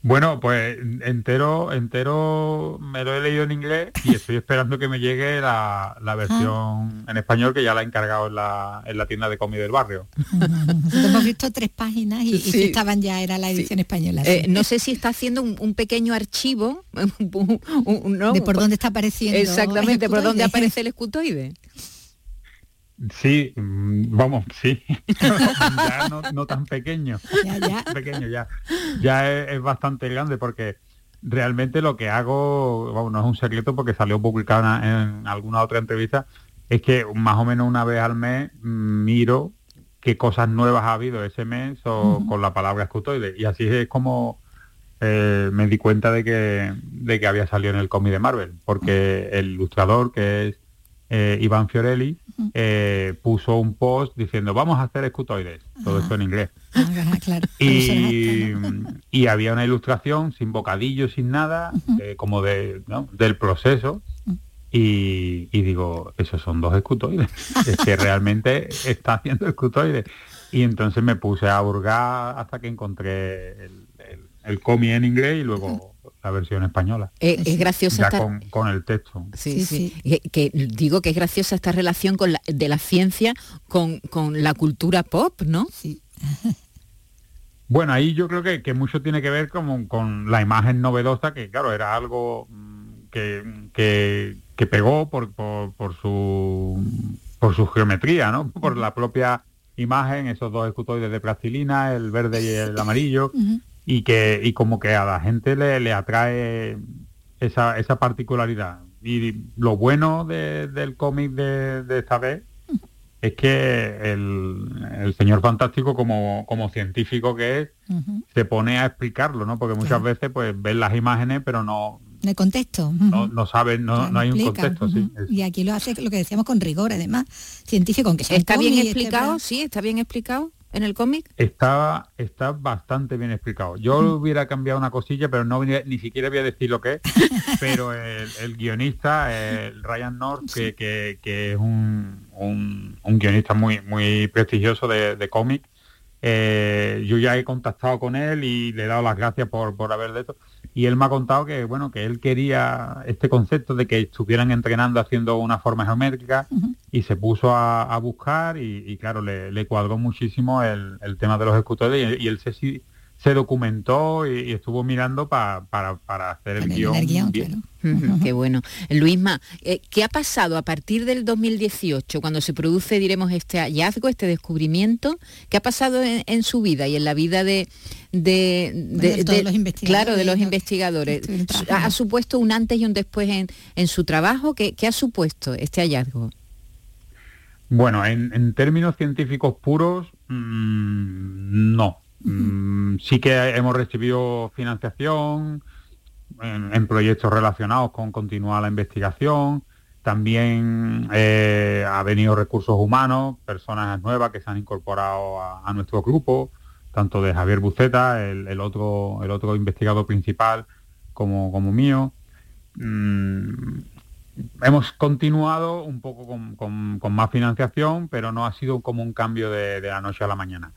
Bueno, pues entero, entero me lo he leído en inglés y estoy esperando que me llegue la, la versión en español que ya la he encargado en la, en la tienda de cómic del barrio. Nosotros hemos visto tres páginas y, y Sí. estaban ya, era la edición española. Eh, no sé si está haciendo un, un pequeño archivo *laughs* un- un- ¿no? De por dónde está apareciendo Exactamente, por dónde aparece el escutoide. Sí, vamos, sí. *laughs* ya no, no tan pequeño. Ya, ya. *laughs* pequeño ya. Ya es, es bastante grande porque realmente lo que hago, vamos, no es un secreto porque salió publicado en, en alguna otra entrevista, es que más o menos una vez al mes miro qué cosas nuevas ha habido ese mes o con la palabra escutoide. Y así es como eh, me di cuenta de que, de que había salido en el cómic de Marvel, porque el ilustrador que es eh, Iván Fiorelli eh, puso un post diciendo vamos a hacer escutoides, todo esto en inglés. Ah, claro. Y, y había una ilustración sin bocadillo, sin nada, eh, como de, ¿no? del proceso. Y, y digo, esos son dos escutoides. *laughs* es que realmente está haciendo escutoides. Y entonces me puse a hurgar hasta que encontré el, el, el cómic en inglés y luego la versión española. Eh, es graciosa Ya esta- con, con el texto. Sí, sí. Que, que digo que es graciosa esta relación con la- de la ciencia con, con la cultura pop, ¿no? Sí. Bueno, ahí yo creo que, que mucho tiene que ver con, con la imagen novedosa, que claro, era algo mm, que, que, que pegó por, por, por su por su geometría, ¿no? Por la propia imagen, esos dos escutoides de plastilina, el verde y el amarillo, y que y como que a la gente le, le atrae esa, esa particularidad. Y lo bueno de- del cómic de, de esta vez es que el, el señor fantástico como, como científico que es se pone a explicarlo, ¿no? Porque muchas veces pues ven las imágenes pero no, el contexto. no, no saben, no, Claro, no hay un contexto, sí. Y aquí lo hace lo que decíamos con rigor, además, científico, aunque sea ¿Está bien este explicado? plan- Sí, está bien explicado en el cómic. Está, está bastante bien explicado. Yo Mm. hubiera cambiado una cosilla, pero no ni siquiera voy a decir lo que es. *laughs* pero el, el guionista, el Ryan North, que, que- que es un, un- un guionista muy, muy prestigioso de, de cómic, eh, yo ya he contactado con él y le he dado las gracias por, por haber de esto. Y él me ha contado que bueno que él quería este concepto de que estuvieran entrenando haciendo una forma geométrica y se puso a, a buscar y, y, claro le, le cuadró muchísimo el, el tema de los escutores y, y él se, se documentó y, y estuvo mirando pa- para, para hacer el guion. Qué bueno. Luisma, eh, ¿qué ha pasado a partir del 2018, cuando se produce, diremos, este hallazgo, este descubrimiento? ¿Qué ha pasado en, en su vida y en la vida de... de, de todos los investigadores, Claro, de los investigadores. ¿Ha supuesto un antes y un después en, en su trabajo? ¿Qué, qué ha supuesto este hallazgo? Bueno, en, en términos científicos puros, mm, no. Mm, sí que hemos recibido financiación en, proyectos relacionados con continuar la investigación. También eh, ha venido recursos humanos, personas nuevas que se han incorporado a, nuestro grupo, tanto de Javier Buceta, el, otro, el otro investigador principal, como, como mío. Mm, hemos continuado un poco con, más financiación, pero no ha sido como un cambio de, de la noche a la mañana.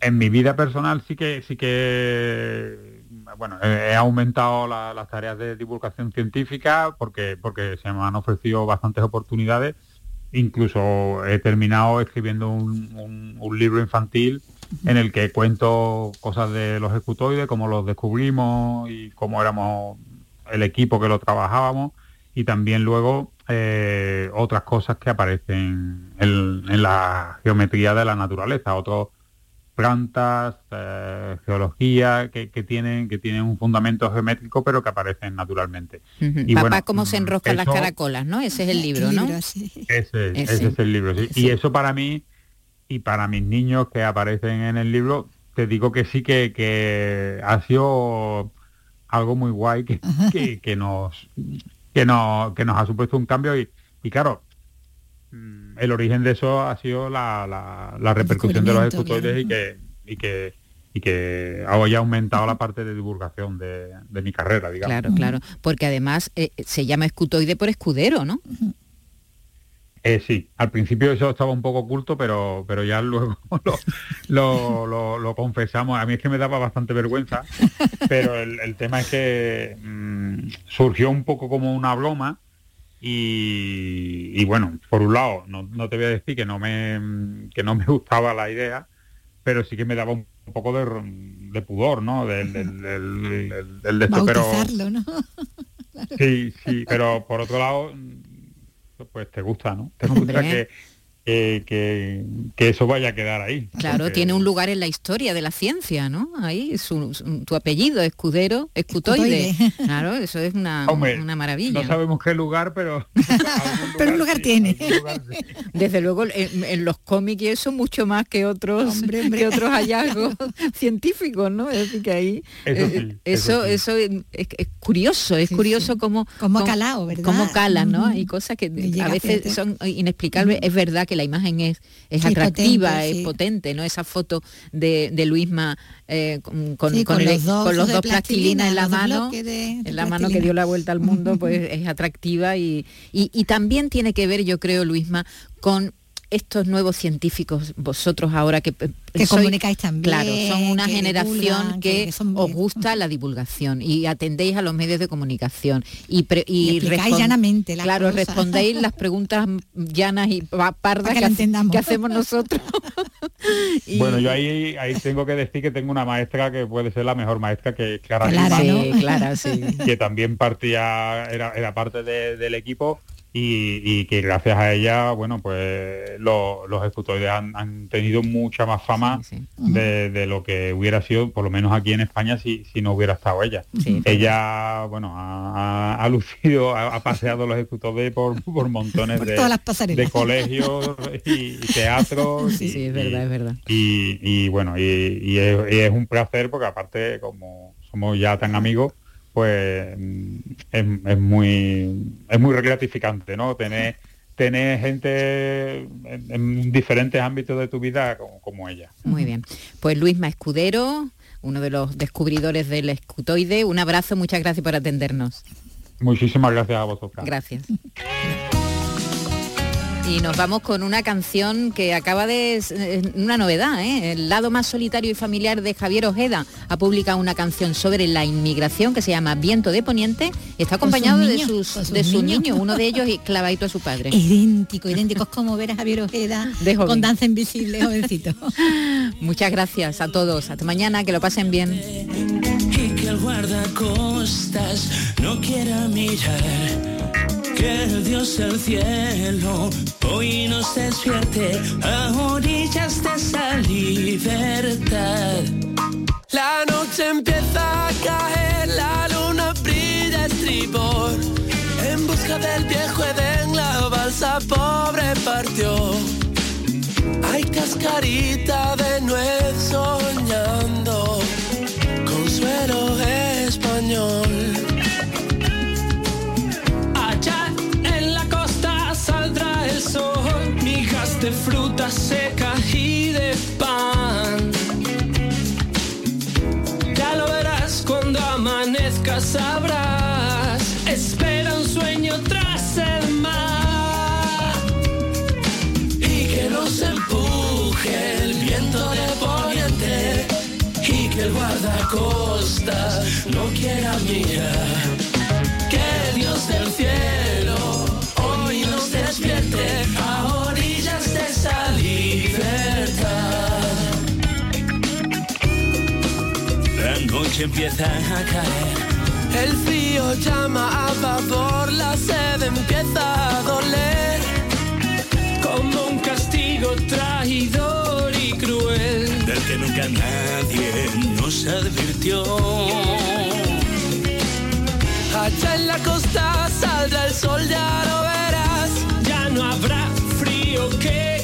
En mi vida personal sí que sí que bueno he aumentado la- las tareas de divulgación científica porque porque se me han ofrecido bastantes oportunidades. Incluso he terminado escribiendo un, un- un libro infantil en el que cuento cosas de los escutoides, cómo los descubrimos y cómo éramos el equipo que lo trabajábamos y también luego eh, otras cosas que aparecen en, en la geometría de la naturaleza, otros plantas, eh, geología que, que tienen que tienen un fundamento geométrico pero que aparecen naturalmente. Y Papá, bueno, cómo se enroscan las caracolas, ¿no? Ese es el libro, ¿no? Ese, Ese. ese es el libro, sí. Sí. Y eso para mí y para mis niños que aparecen en el libro te digo que sí que, que ha sido algo muy guay que, que, nos que nos que nos ha supuesto un cambio y, y claro mm, el origen de eso ha sido la, la, repercusión de los escutoides y que y que y que haya aumentado la parte de divulgación de, mi carrera, digamos. Claro, claro, porque además eh, se llama escutoide por escudero, ¿no? Eh, sí, al principio eso estaba un poco oculto, pero, pero ya luego *laughs* lo, confesamos. A mí es que me daba bastante vergüenza, *laughs* pero el, tema es que mm, surgió un poco como una broma y, bueno, por un lado, no, te voy a decir que no me que no me *laughs* gustaba la idea, pero sí que me daba un poco de, pudor, ¿no? Del, del, de esto, pero... ¿no? *laughs* Sí, sí, pero por otro lado pues te gusta, ¿no? Te gusta que, que, eso vaya a quedar ahí. Claro, tiene un lugar en la historia de la ciencia, ¿no? Ahí, su, tu apellido, escudero, escutoide. *laughs* Claro, eso es una, una, maravilla. No sabemos qué lugar, pero... *laughs* pero un lugar tiene. *laughs* Desde luego, en, los cómics y eso mucho más que otros, que otros hallazgos científicos, ¿no? Es decir, que ahí... Eso, eh, eso, es, curioso, es curioso cómo... Como calado, ¿verdad? Cómo cala, ¿no? Hay cosas que a veces son inexplicables. Es verdad que la imagen es, es atractiva, es potente, ¿no? Esa foto de, de Luisma eh, con, con, los dos, plastilinas en la mano, en la mano que dio la vuelta al mundo, pues *laughs* es atractiva y, y, y también tiene que ver, yo creo, Luisma, con estos nuevos científicos, vosotros ahora que, que comunicáis también, claro, son una generación que, os gusta la divulgación y atendéis a los medios de comunicación y, y, llanamente claro, respondéis las preguntas llanas y pardas que, hacemos nosotros. *laughs* Bueno, yo ahí, ahí tengo que decir que tengo una maestra que puede ser la mejor maestra que Clara, Clara, sí, *laughs* que también partía, era, era parte del equipo y, que gracias a ella, bueno, pues los escutoides han, tenido mucha más fama De, lo que hubiera sido, por lo menos aquí en España, si, si no hubiera estado ella. ella, bueno, ha, lucido, ha, paseado los escutoides por, por montones de, de, colegios y, teatros. Sí, sí, es verdad, es verdad. Y, bueno, y, es un placer porque aparte, como somos ya tan amigos, pues es, muy es muy gratificante, ¿no? Tener tener gente en, diferentes ámbitos de tu vida como, ella. Muy bien. Pues Luis Escudero, uno de los descubridores del escutoide, un abrazo, muchas gracias por atendernos. Muchísimas gracias a vosotros. Gracias. *laughs* Y nos vamos con una canción que acaba de... Eh, una novedad, ¿eh? El lado más solitario y familiar de Javier Ojeda ha publicado una canción sobre la inmigración que se llama Viento de Poniente. Está acompañado de sus, de sus niños, uno de ellos y clavadito a su padre. *laughs* Idéntico, idéntico. Es como ver a Javier Ojeda *laughs* con danza invisible, jovencito. *laughs* Muchas gracias a todos. Hasta mañana, que lo pasen bien. Y que el guardacostas no quiera mirar que Dios del cielo hoy nos despierte a orillas de esa libertad. La noche empieza a caer, la luna brilla estribor. En busca del viejo Edén, la balsa pobre partió. Hay cascarita de nuez soñando, consuelo español. De fruta seca y de pan. Ya lo verás cuando amanezca, sabrás. Espera un sueño tras el mar. Y que nos empuje el viento de poniente. Y que el guardacosta no quiera mirar. noche empieza a caer. El frío llama a vapor, la sed empieza a doler. Como un castigo traidor y cruel. Del que nunca nadie nos advirtió. Allá en la costa saldrá el sol, ya lo verás. Ya no habrá frío que